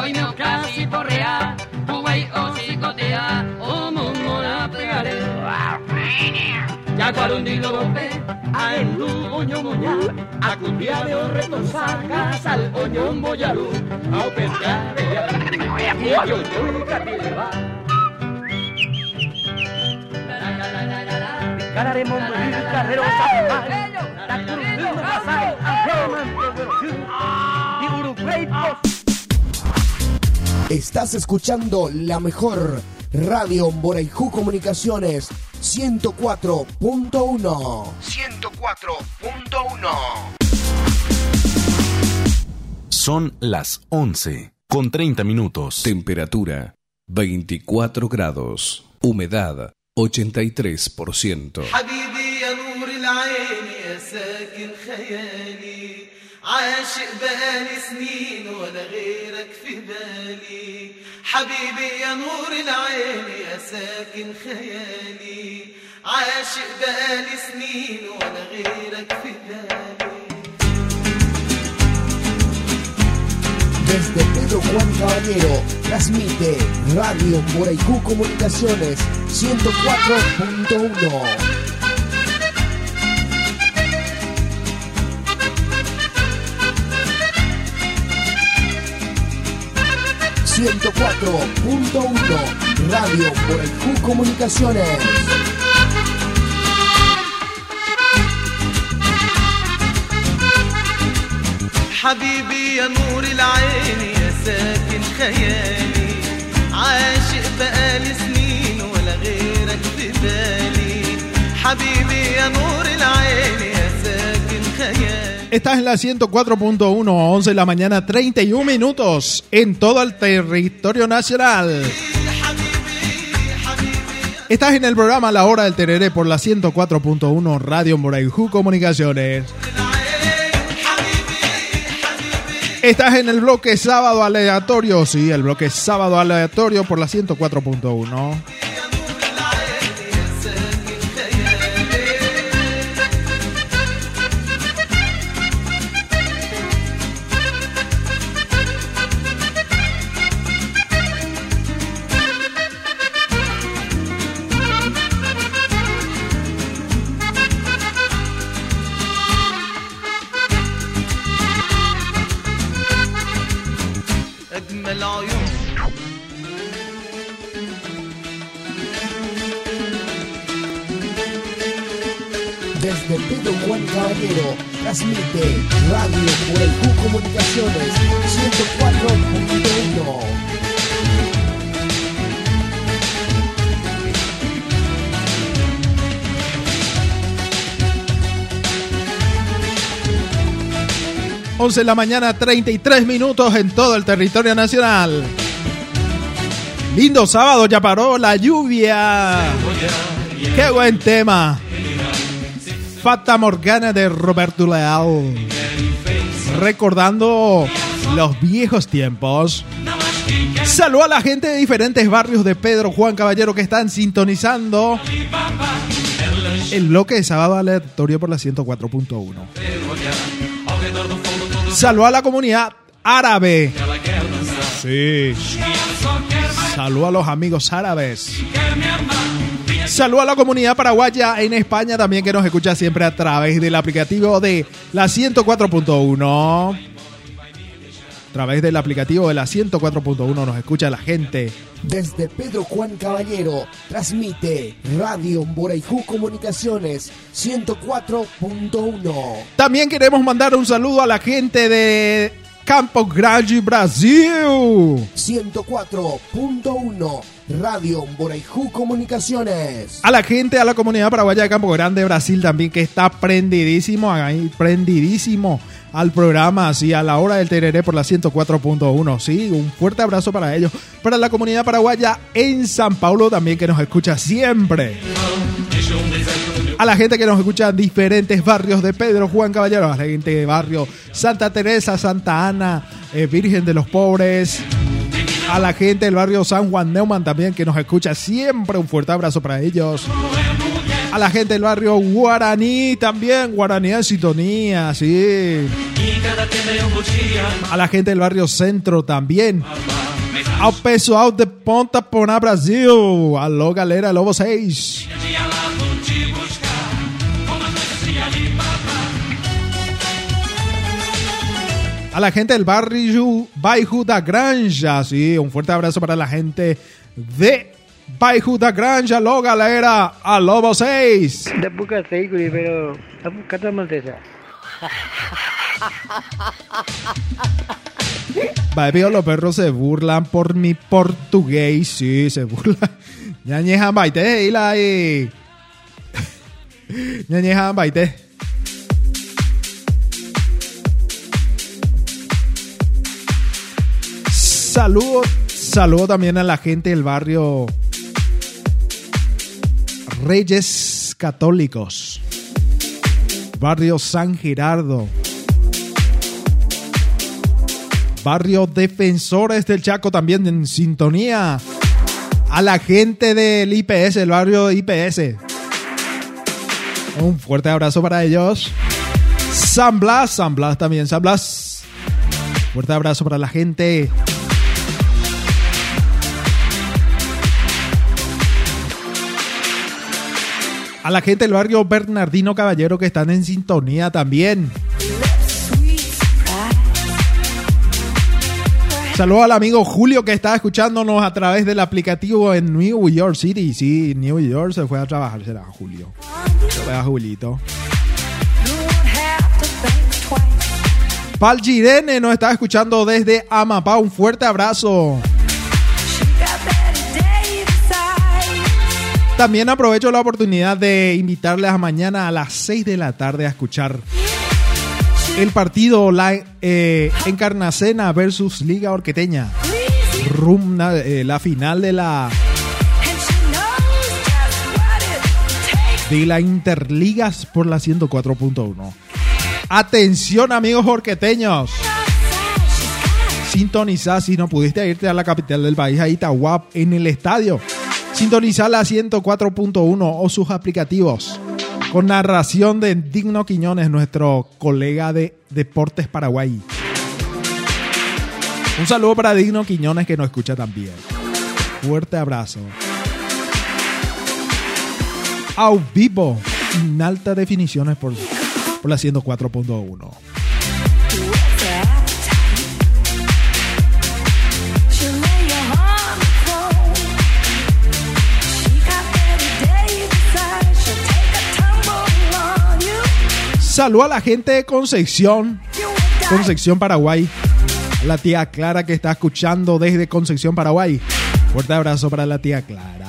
hoy me casi porrea, Uguay o chicotea, o mumora pegaré. Ya cuarundilo bombe, a en lu oño moña, a cumbia de orreto sacas al oño boyarú, a de ya, y yo. Ganaremos un carrero la a y Uruguay
Estás escuchando la mejor Radio Mboraijú Comunicaciones 104.1.
104.1.
Son las 11 con 30 minutos. Temperatura 24 grados. Humedad 83%.
حبيبي يا نور العين يا ساكن خيالي عاشق بقالي سنين حبيبي يا نور العين يا ساكن خيالي عاشق بقالي سنين ولا غيرك في بالي
Desde Pedro Juan Caballero transmite Radio Mboraijú Comunicaciones 104.1. ...104.1... Radio Mboraijú Comunicaciones.
حبيبي يا نور العين يا ساكن خيالي. عاشق بقالي سنين ولا غيرك في بالي. حبيبي يا نور العين يا ساكن خيالي.
Estás en la 104.1, 11 de la mañana, 31 minutos en todo el territorio nacional. Estás en el programa La Hora del Tereré por la 104.1 Radio Moraijú Comunicaciones. Estás en el bloque sábado aleatorio, sí, el bloque sábado aleatorio por la 104.1.
transmite Radio Comunicaciones 104.1.
Once 11 de la mañana, 33 minutos en todo el territorio nacional. Lindo sábado, ya paró la lluvia. Qué buen tema. Fata Morgana de Roberto Leal. Recordando los viejos tiempos. Salud a la gente de diferentes barrios de Pedro Juan Caballero que están sintonizando el bloque de sábado aleatorio por la 104.1. Salud a la comunidad árabe. Sí. Salud a los amigos árabes. Salud a la comunidad paraguaya en España también que nos escucha siempre a través del aplicativo de la 104.1. A través del aplicativo de la 104.1 nos escucha la gente.
Desde Pedro Juan Caballero transmite Radio Mboraijú Comunicaciones 104.1.
También queremos mandar un saludo a la gente de Campo Grande, Brasil.
104.1 Radio Mboraijú Comunicaciones.
A la gente, a la comunidad paraguaya de Campo Grande, Brasil también, que está prendidísimo, ahí, prendidísimo al programa, así a la hora del tereré por la 104.1. Sí, un fuerte abrazo para ellos. Para la comunidad paraguaya en San Paulo también, que nos escucha siempre. A la gente que nos escucha en diferentes barrios de Pedro Juan Caballero, a la gente de barrio Santa Teresa, Santa Ana, eh, Virgen de los Pobres. A la gente del barrio San Juan Neumann también que nos escucha siempre. Un fuerte abrazo para ellos. A la gente del barrio Guaraní también. Guaraní en sintonía, sí. A la gente del barrio Centro también. Ao pessoal de Ponta Porã, Brasil. Alô, galera, Lobo 6. A la gente del barrio Bairro da Granja, sí, un fuerte abrazo para la gente de Bairro da Granja, alô galera, alô vocês.
Da boca sei, guri, pero a boca tá maltesa.
Baby, los perros se burlan por mi portugués. Sí, se burlan. Ñañejan baite, y la y. Ñañejan baite. Saludo, saludo también a la gente del barrio Reyes Católicos. Barrio San Gerardo. Barrio Defensores del Chaco también en sintonía. A la gente del IPS, el barrio IPS. Un fuerte abrazo para ellos. San Blas, San Blas también, San Blas. Fuerte abrazo para la gente. A la gente del barrio Bernardino Caballero que están en sintonía también. Saludos al amigo Julio que está escuchándonos a través del aplicativo en New York City. Sí, New York se fue a trabajar, será Julio. Se fue a Julito. Pal Girene nos está escuchando desde Amapá. Un fuerte abrazo. También aprovecho la oportunidad de invitarles a mañana a las 6 de la tarde a escuchar el partido la, eh, Encarnacena versus Liga Orqueteña. Rumna, eh, la final de la de la Interligas por la 104.1. Atención amigos orqueteños. Sintoniza si no pudiste irte a la capital del país, a Itahuap, en el estadio. Sintoniza la 104.1 o sus aplicativos. Con narración de Digno Quiñones, nuestro colega de Deportes Paraguay. Un saludo para Digno Quiñones que nos escucha también. Fuerte abrazo. Au vivo, en alta definiciones por, por la 104.1. Salud a la gente de Concepción, Concepción, Paraguay. La tía Clara que está escuchando desde Concepción, Paraguay. Fuerte abrazo para la tía Clara.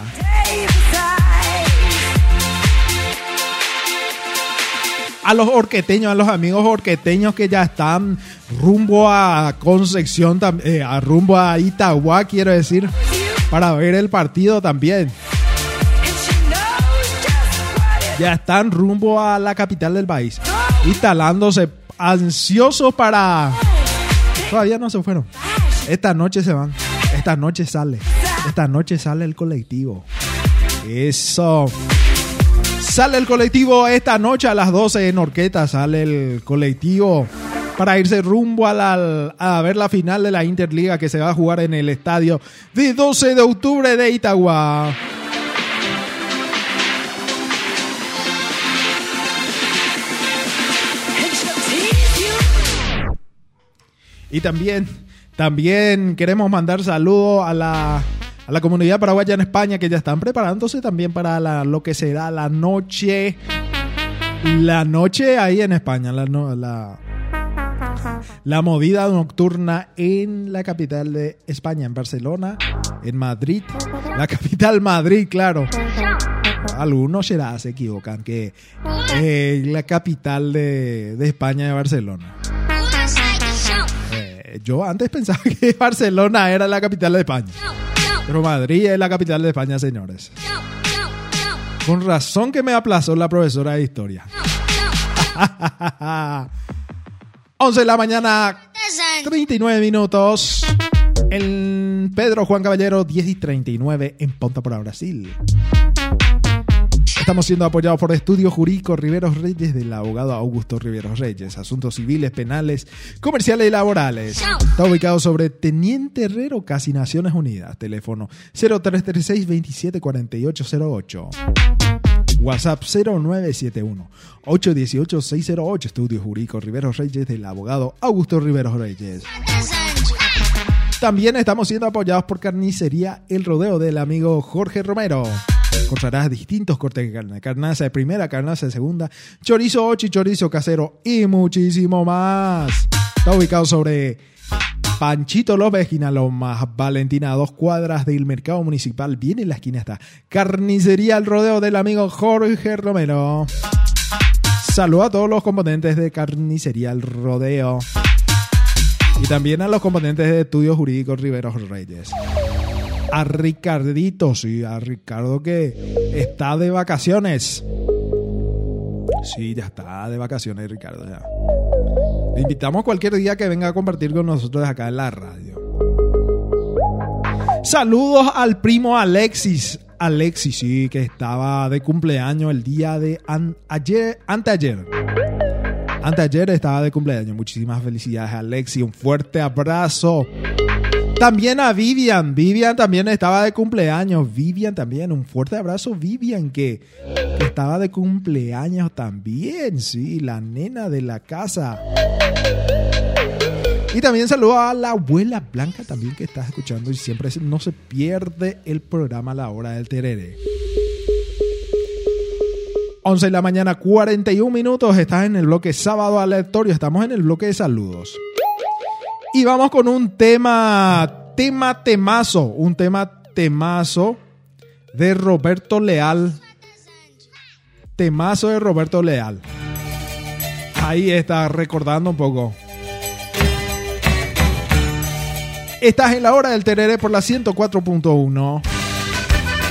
A los orqueteños, a los amigos orqueteños que ya están rumbo a Concepción, eh, a rumbo a Itagua, quiero decir, para ver el partido también. Ya están rumbo a la capital del país, instalándose ansiosos para... Todavía no se fueron. Esta noche se van. Esta noche sale. Esta noche sale el colectivo. Eso. Sale el colectivo esta noche a las 12 en Orqueta. Sale el colectivo para irse rumbo a, la- a ver la final de la Interliga que se va a jugar en el estadio de 12 de octubre de Itagua. Y también, también queremos mandar saludos a la, a la comunidad paraguaya en España que ya están preparándose también para la- lo que será la noche. La noche ahí en España, la, la, la movida nocturna en la capital de España, en Barcelona, en Madrid, la capital Madrid, claro. Algunos será, se equivocan, que eh, la capital de, de España es Barcelona. Eh, yo antes pensaba que Barcelona era la capital de España. Pero Madrid es la capital de España, señores. Con razón que me aplazó la profesora de historia. 11 de la mañana, 39 minutos. En Pedro Juan Caballero, 10 y 39 en Ponta por Brasil. Estamos siendo apoyados por Estudio Jurídico Riveros Reyes del abogado Augusto Riveros Reyes. Asuntos civiles, penales, comerciales y laborales. Está ubicado sobre Teniente Herrero, casi Naciones Unidas. Teléfono 0336 274808. WhatsApp 0971 818 608. Estudio Jurídico Riveros Reyes del abogado Augusto Riveros Reyes. También estamos siendo apoyados por Carnicería El Rodeo del amigo Jorge Romero. Encontrarás distintos cortes de carne. Carnaza de primera, carnaza de segunda, chorizo ocho y chorizo casero y muchísimo más. Está ubicado sobre Panchito López, esquina Lomas, Valentina, dos cuadras del mercado municipal. Viene en la esquina está Carnicería El Rodeo del amigo Jorge Romero. Saludo a todos los componentes de Carnicería El Rodeo. Y también a los componentes de Estudios Jurídicos Riveros Reyes. A Ricardito, sí, a Ricardo que está de vacaciones. Sí, ya está de vacaciones, Ricardo. Ya. Le invitamos cualquier día que venga a compartir con nosotros acá en la radio. Saludos al primo Alexis. Alexis, sí, que estaba de cumpleaños el día de ayer, anteayer. Anteayer estaba de cumpleaños. Muchísimas felicidades, Alexis. Un fuerte abrazo. También a Vivian. Vivian también estaba de cumpleaños. Vivian también. Un fuerte abrazo, Vivian, que, estaba de cumpleaños también. Sí, la nena de la casa. Y también saludo a la abuela Blanca también que estás escuchando y siempre no se pierde el programa a la hora del terere. 11 de la mañana, 41 minutos. Estás en el bloque sábado aleatorio. Estamos en el bloque de saludos. Y vamos con un tema, tema temazo, un tema temazo de Roberto Leal. Temazo de Roberto Leal. Ahí está, recordando un poco. Estás en la hora del tereré por la 104.1.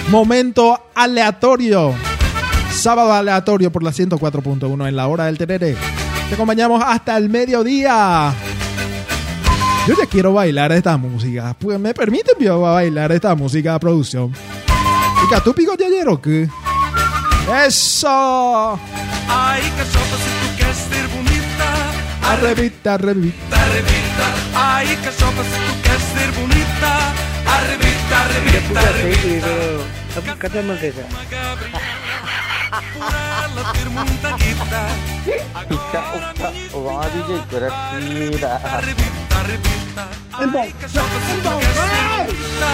Momento aleatorio. Sábado aleatorio por la 104.1 en la hora del tereré. Te acompañamos hasta el mediodía. Yo ya quiero bailar esta música. Pues me permiten yo bailar esta música de producción. ¿Y que tú pico de ayer o qué? ¡Eso!
Ai, cachorra, se tu quer ser bonita,
Arrebita, arrebita.
arrebita. Ai, cachorra, se tu quer ser bonita, arrebita, arrebita, arrebita.
¿qué
muita guita.
Pica, upa, uva, DJ, pero tira.
Arrebita, arrebita. Ai, cachorra, se tu quer ser bonita,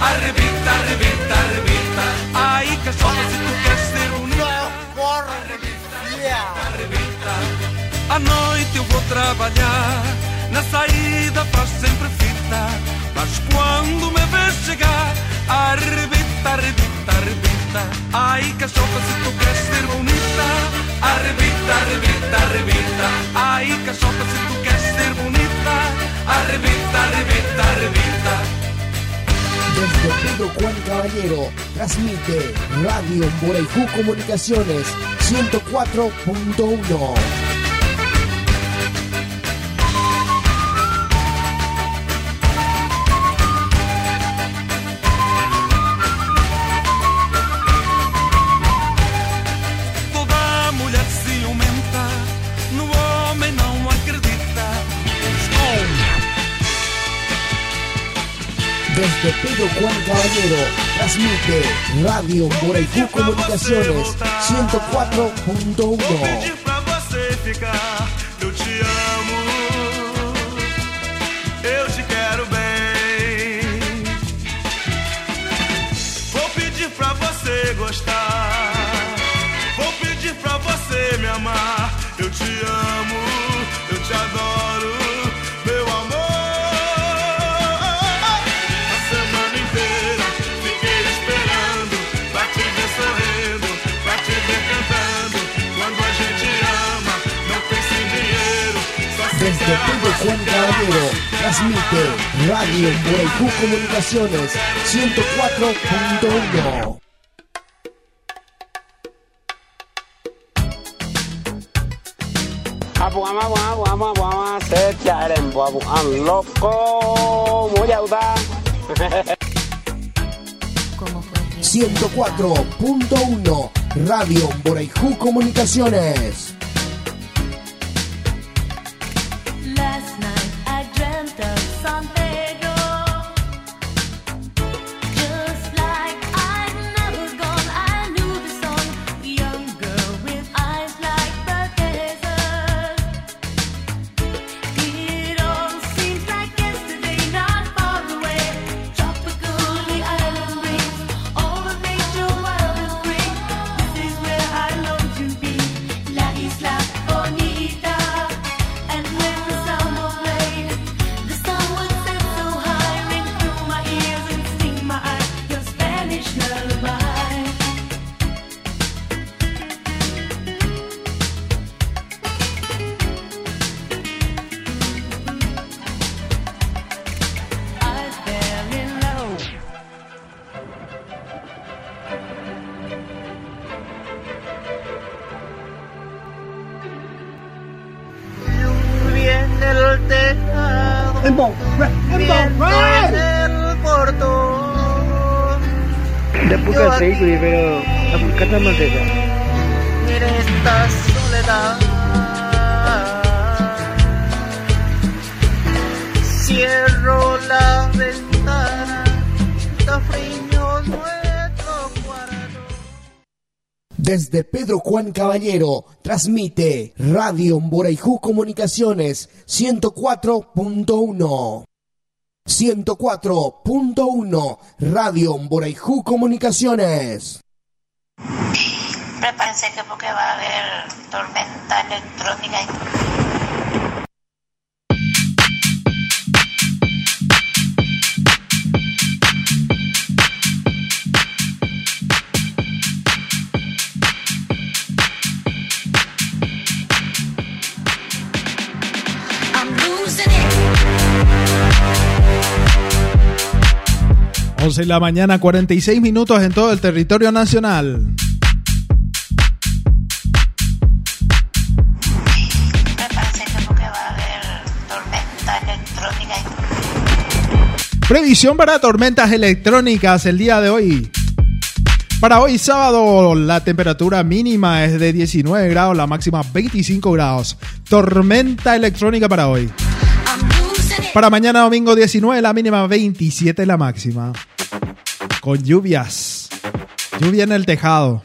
arrebita, arrebita, arrebita. Ai, cachorra, se tu quer ser bonita. Arrebita, arrebita. À noite eu vou trabalhar, na saída faz sempre fita. Mas quando me vês chegar, arrebita, arrebita, arrebita. Ai, cachorra, se tu queres ser bonita, arrebita, arrebita, arrebita. Ai, cachorra, se tu queres ser bonita, arrebita, arrebita, arrebita.
Desde Pedro Juan Caballero, transmite Radio Moraicú Comunicaciones 104.1. Desde Pedro Juan Caballero, transmite Radio Moraicú Comunicaciones 104.1. Pedro
amar,
Juan. Caballero, transmite Radio Moraicú Comunicaciones 104.1.
Abu ama abu ama abu ama se charen bu abu am loco muy auda.
104.1 Radio Moraicú Comunicaciones. Desde Pedro Juan Caballero transmite Radio Mboraijú Comunicaciones 104.1. 104.1 Radio Mboraijú Comunicaciones.
Prepárense que porque va a haber tormenta electrónica.
11 de la mañana, 46 minutos en todo el territorio nacional. Previsión para tormentas electrónicas el día de hoy. Para hoy sábado la temperatura mínima es de 19 grados, la máxima 25 grados. Tormenta electrónica para hoy. Para mañana domingo 19 la mínima 27 la máxima. Con lluvias. Lluvia en el tejado.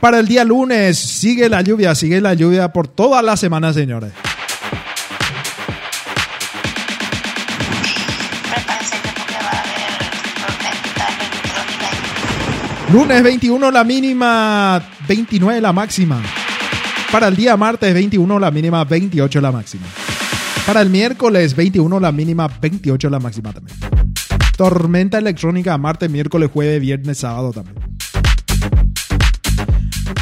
Para el día lunes sigue la lluvia, sigue la lluvia por toda la semana, señores. Lunes 21 la mínima, 29 la máxima. Para el día martes 21 la mínima, 28 la máxima. Para el miércoles 21 la mínima, 28 la máxima también. Tormenta electrónica martes, miércoles, jueves, viernes, sábado también.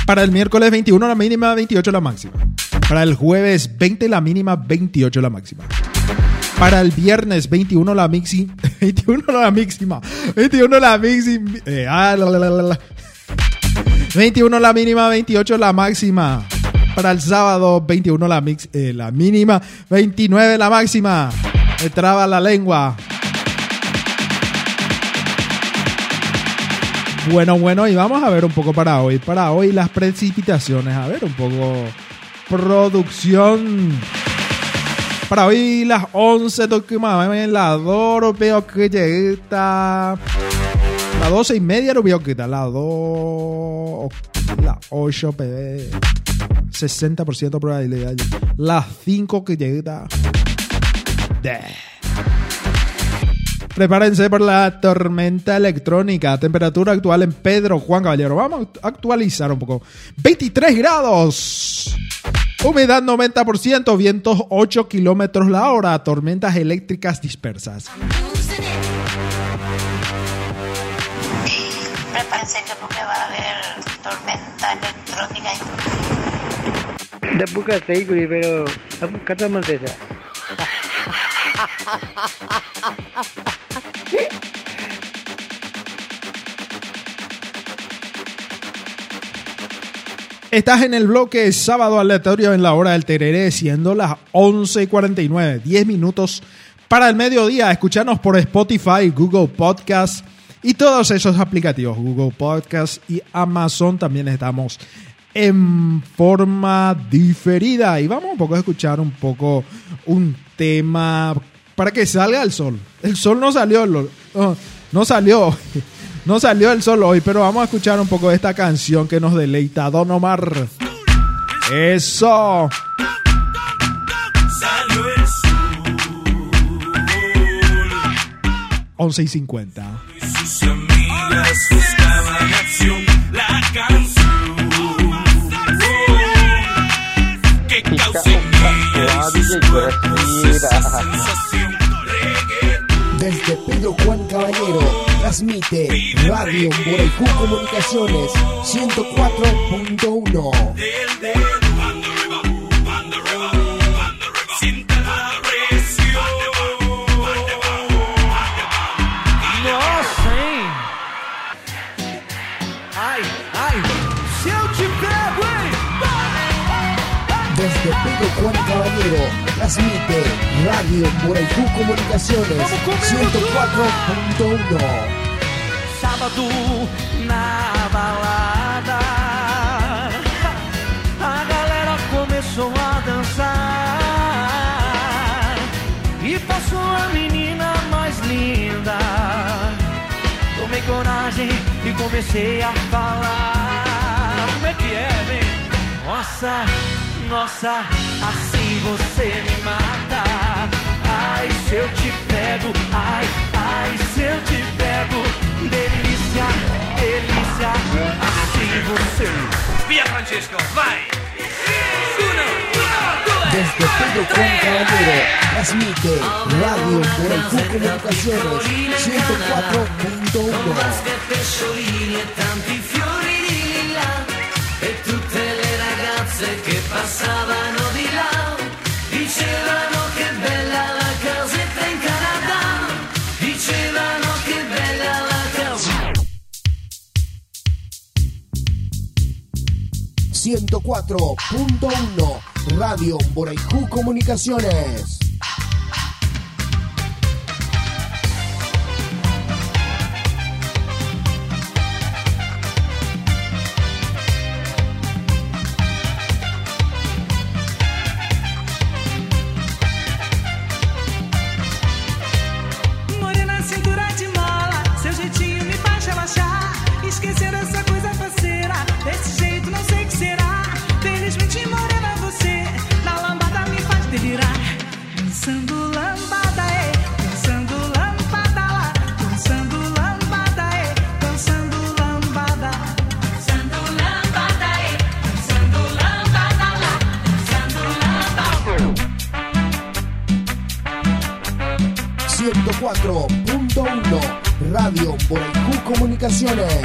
Para el miércoles 21 la mínima, 28 la máxima. Para el jueves 20 la mínima, 28 la máxima. Para el viernes 21 la mixi, 21 la máxima, 21 la máxima, eh, ah, la, la, la. 21 la mínima, 28 la máxima. Para el sábado 21 la mix, eh, la mínima, 29 la máxima. Me traba la lengua. Bueno, bueno, y vamos a ver un poco para hoy. Para hoy las precipitaciones. A ver un poco. Producción. Para hoy las 11 toque más la 2 veo que llega. La 12 y media no veo que está. La 2. La 8 PB. 60% probabilidad. La 5 que llega. Prepárense por la tormenta electrónica. Temperatura actual en Pedro Juan Caballero. Vamos a actualizar un poco. 23 grados. Humedad 90%, vientos 8 kilómetros la hora, tormentas eléctricas dispersas.
Prepárense que porque va a haber tormenta electrónica.
Pero.
Estás en el bloque sábado aleatorio en la hora del tereré, siendo las 11.49, 10 minutos para el mediodía. Escuchanos por Spotify, Google Podcast y todos esos aplicativos. Google Podcast y Amazon también estamos en forma diferida. Y vamos un poco a escuchar un poco un tema para que salga el sol. El sol no salió, no, salió. No salió el sol hoy, pero vamos a escuchar un poco de esta canción que nos deleita Don Omar. Eso.
Salió el sol
11 y 50.
y sus amigas buscaban acción. La canción
Desde Pedro Juan Caballero transmite Radio Mboraijú Comunicaciones 104.1. Caballero transmite Radio Moraicú Comunicaciones 104.1.
Sábado na balada A galera começou a dançar. E passou a menina mais linda. Tomei coragem e comecei a falar. Como é que é, vem? Nossa, nossa, assim você me mata Ai, se eu te pego, ai, ai, se eu te pego Delícia, delícia, assim você Via Francisco, vai! Uno,
Desde Pedro Caballero transmite Radio Moraicú Comunicaciones 104.1.
pesciolini e tanti fiori di lilla e tutte le ragazze che passavano di là dicevano che bella la casetta in Canada dicevano che bella la casetta
104.1 Radio Moraicú Comunicaciones. 104.1 Radio Moraicú Comunicaciones.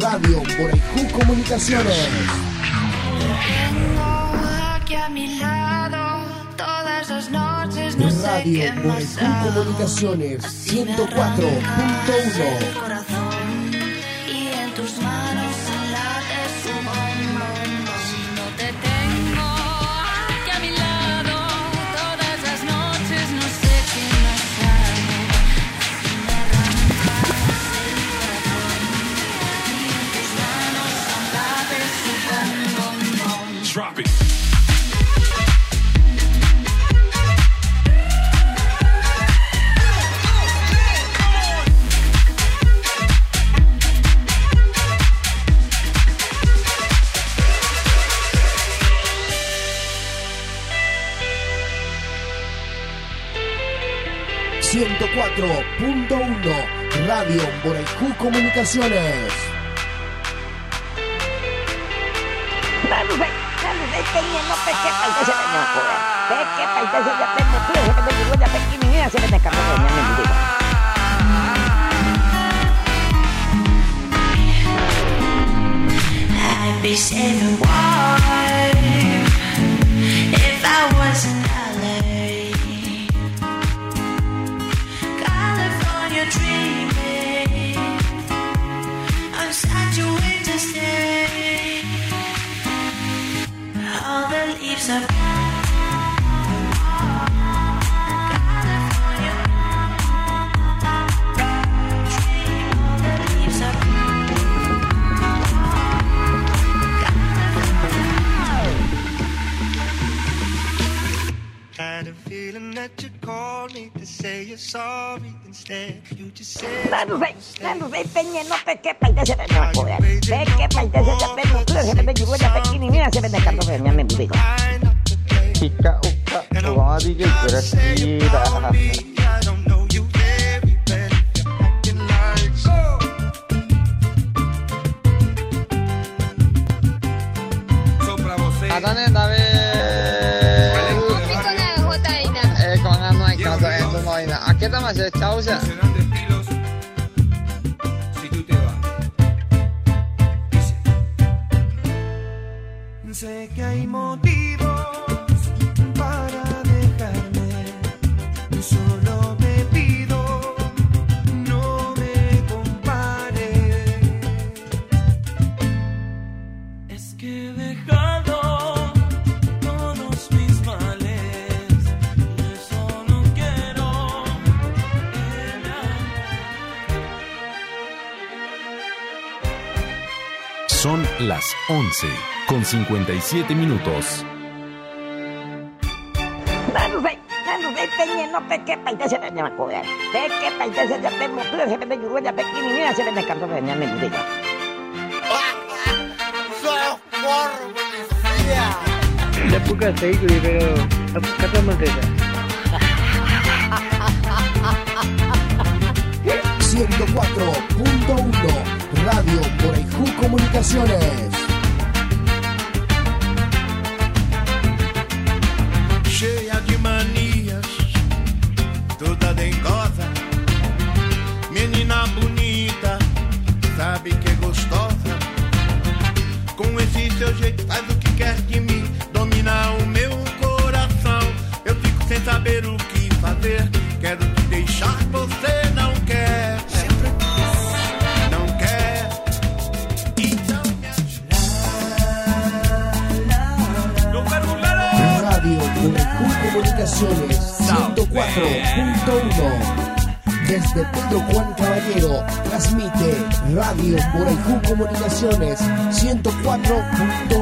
Radio Moraicú Comunicaciones.
Tengo aquí a mi lado todas las noches, no
Radio
hago.
Comunicaciones 104.1.
Drop it.
...104.1 Radio Moraicú Comunicaciones.
Vamos, ve, teniendo peque paita se me joder. Peque paita se ya tengo tú, se me llegó ya pequeñina, se me escapó de mi amigo.
I'd be saving wife
say you're sorry instead. You just said.
Nanu sei, nanu sei, penye no peke paite se venga a joder. Peke paite se te pego, tú se te pego, ya pekini mira se vende canto de mi digo.
Chica, uka, uka, DJ, kira-kira. Atane, dame. Eh, nada. ¿A qué te más chausa?
Sé que hay motivos
11 con 57 minutos.
No peke paite se venga a joder. Peke paite se te pego, tú se te pego, ya pekini mira se vende canto de mi digo.
La puka seikuri, pero kata mantesa.
104.1 Radio por Comunicaciones. Comunicaciones 104.1.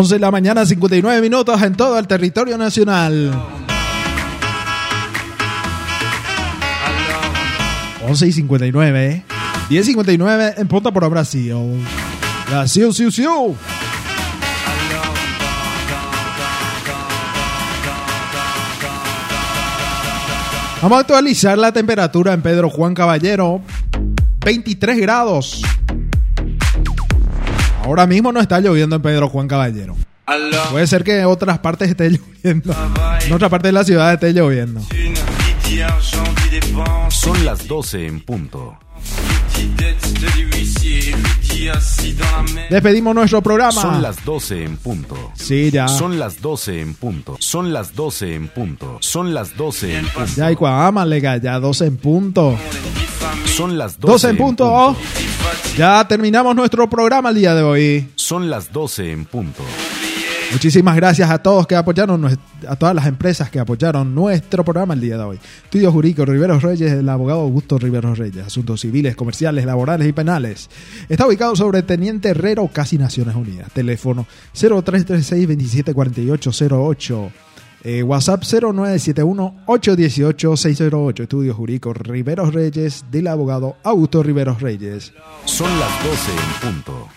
11
de la mañana, 59 minutos en todo el territorio nacional. 11 y 59, ¿eh? 10 y 59 en Punta por Brasil. Brasil, siu, siu. Vamos a actualizar la temperatura en Pedro Juan Caballero. 23 grados. Ahora mismo no está lloviendo en Pedro Juan Caballero. Puede ser que en otras partes esté lloviendo. En otra parte de la ciudad esté lloviendo.
Son las 12 en punto.
Despedimos nuestro programa.
Son las 12 en punto.
Sí, ya.
Son las 12 en punto. Son las 12 en punto. Son las 12 en punto.
Ya, y Cuamálega, ya 12 en punto.
Son las 12,
12 en punto. oh. Ya terminamos nuestro programa el día de hoy.
Son las 12 en punto.
Muchísimas gracias a todos que apoyaron, a todas las empresas que apoyaron nuestro programa el día de hoy. Estudio Jurídico Riveros Reyes, el abogado Augusto Riveros Reyes, asuntos civiles, comerciales, laborales y penales. Está ubicado sobre Teniente Herrero, casi Naciones Unidas. Teléfono 0336 274808. Eh, WhatsApp 0971-818-608. Estudio Jurídico Riveros Reyes del abogado Augusto Riveros Reyes.
Son las 12 en punto.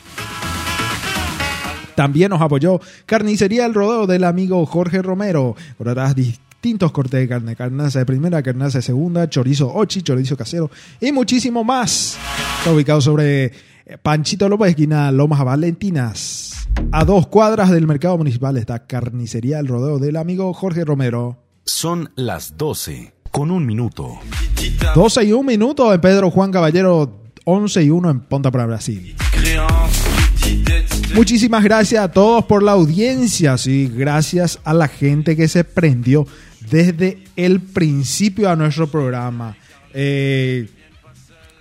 También nos apoyó Carnicería El Rodeo del amigo Jorge Romero. Encontrarás distintos cortes de carne, carnaza de primera, carnaza de segunda, chorizo ochi, chorizo casero y muchísimo más. Está ubicado sobre eh, Panchito López, esquina Lomas Valentinas. A dos cuadras del mercado municipal está Carnicería El Rodeo del amigo Jorge Romero.
Son las 12 con un minuto.
12 y un minuto en Pedro Juan Caballero, 11 y 1 en Ponta para Brasil. Muchísimas gracias a todos por la audiencia, sí, gracias a la gente que se prendió desde el principio a nuestro programa. Eh,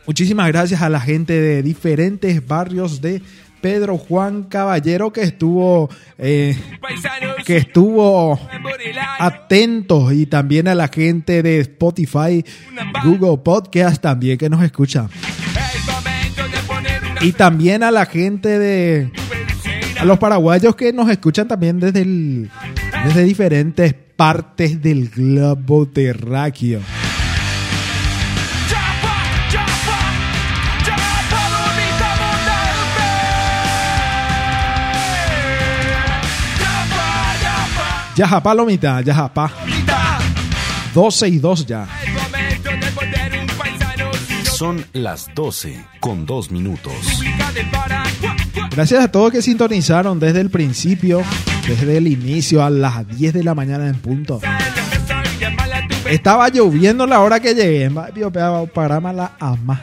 muchísimas gracias a la gente de diferentes barrios de Pedro Juan Caballero que estuvo eh, que estuvo atentos y también a la gente de Spotify, Google Podcast también que nos escucha. Y también a la gente de a los paraguayos que nos escuchan también desde el, desde diferentes partes del globo terráqueo. Yaja palomita, yaja pa. 12 y 2 ya.
Son las 12 con 2 minutos.
Gracias a todos que sintonizaron desde el principio, desde el inicio a las 10 de la mañana en punto. Estaba lloviendo la hora que llegué. Parama la ama.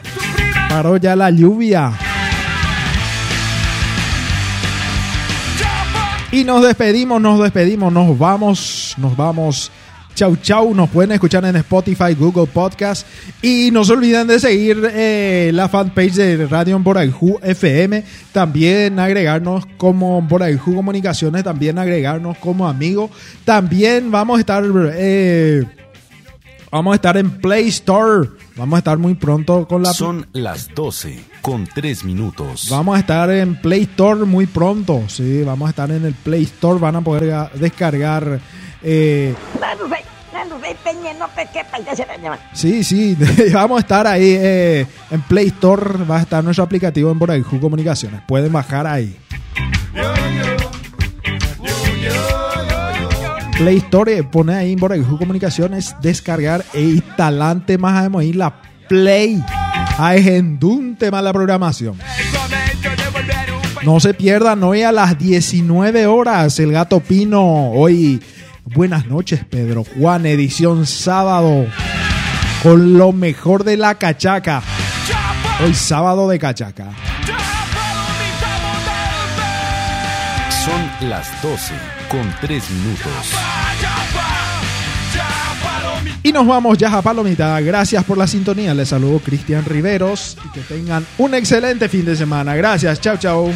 Paró ya la lluvia. Y nos despedimos, nos despedimos, nos vamos, nos vamos. Chau, chau. Nos pueden escuchar en Spotify, Google Podcast. Y no se olviden de seguir eh, la fanpage de Radio Boraijú FM. También agregarnos como Boraijú Comunicaciones. También agregarnos como amigo. También vamos a estar. eh, vamos a estar en Play Store. Vamos a estar muy pronto con la.
Son las 12 con 3 minutos.
Vamos a estar en Play Store muy pronto. Sí, vamos a estar en el Play Store. Van a poder ga- descargar. Eh, Sí, sí, vamos a estar ahí eh, en Play Store, va a estar nuestro aplicativo en Boraijú Comunicaciones, pueden bajar ahí. Play Store, eh, pone ahí en Boraijú Comunicaciones, descargar e instalante más a ahí la Play. A un tema la programación. No se pierdan hoy a las 19 horas el Gato Pino. Hoy, buenas noches Pedro Juan, edición sábado. Con lo mejor de la cachaca. Hoy sábado de cachaca.
Son las 12 con 3 minutos.
Y nos vamos ya a Palomita. Gracias por la sintonía. Les saludo Cristian Riveros y que tengan un excelente fin de semana. Gracias. Chao, chao.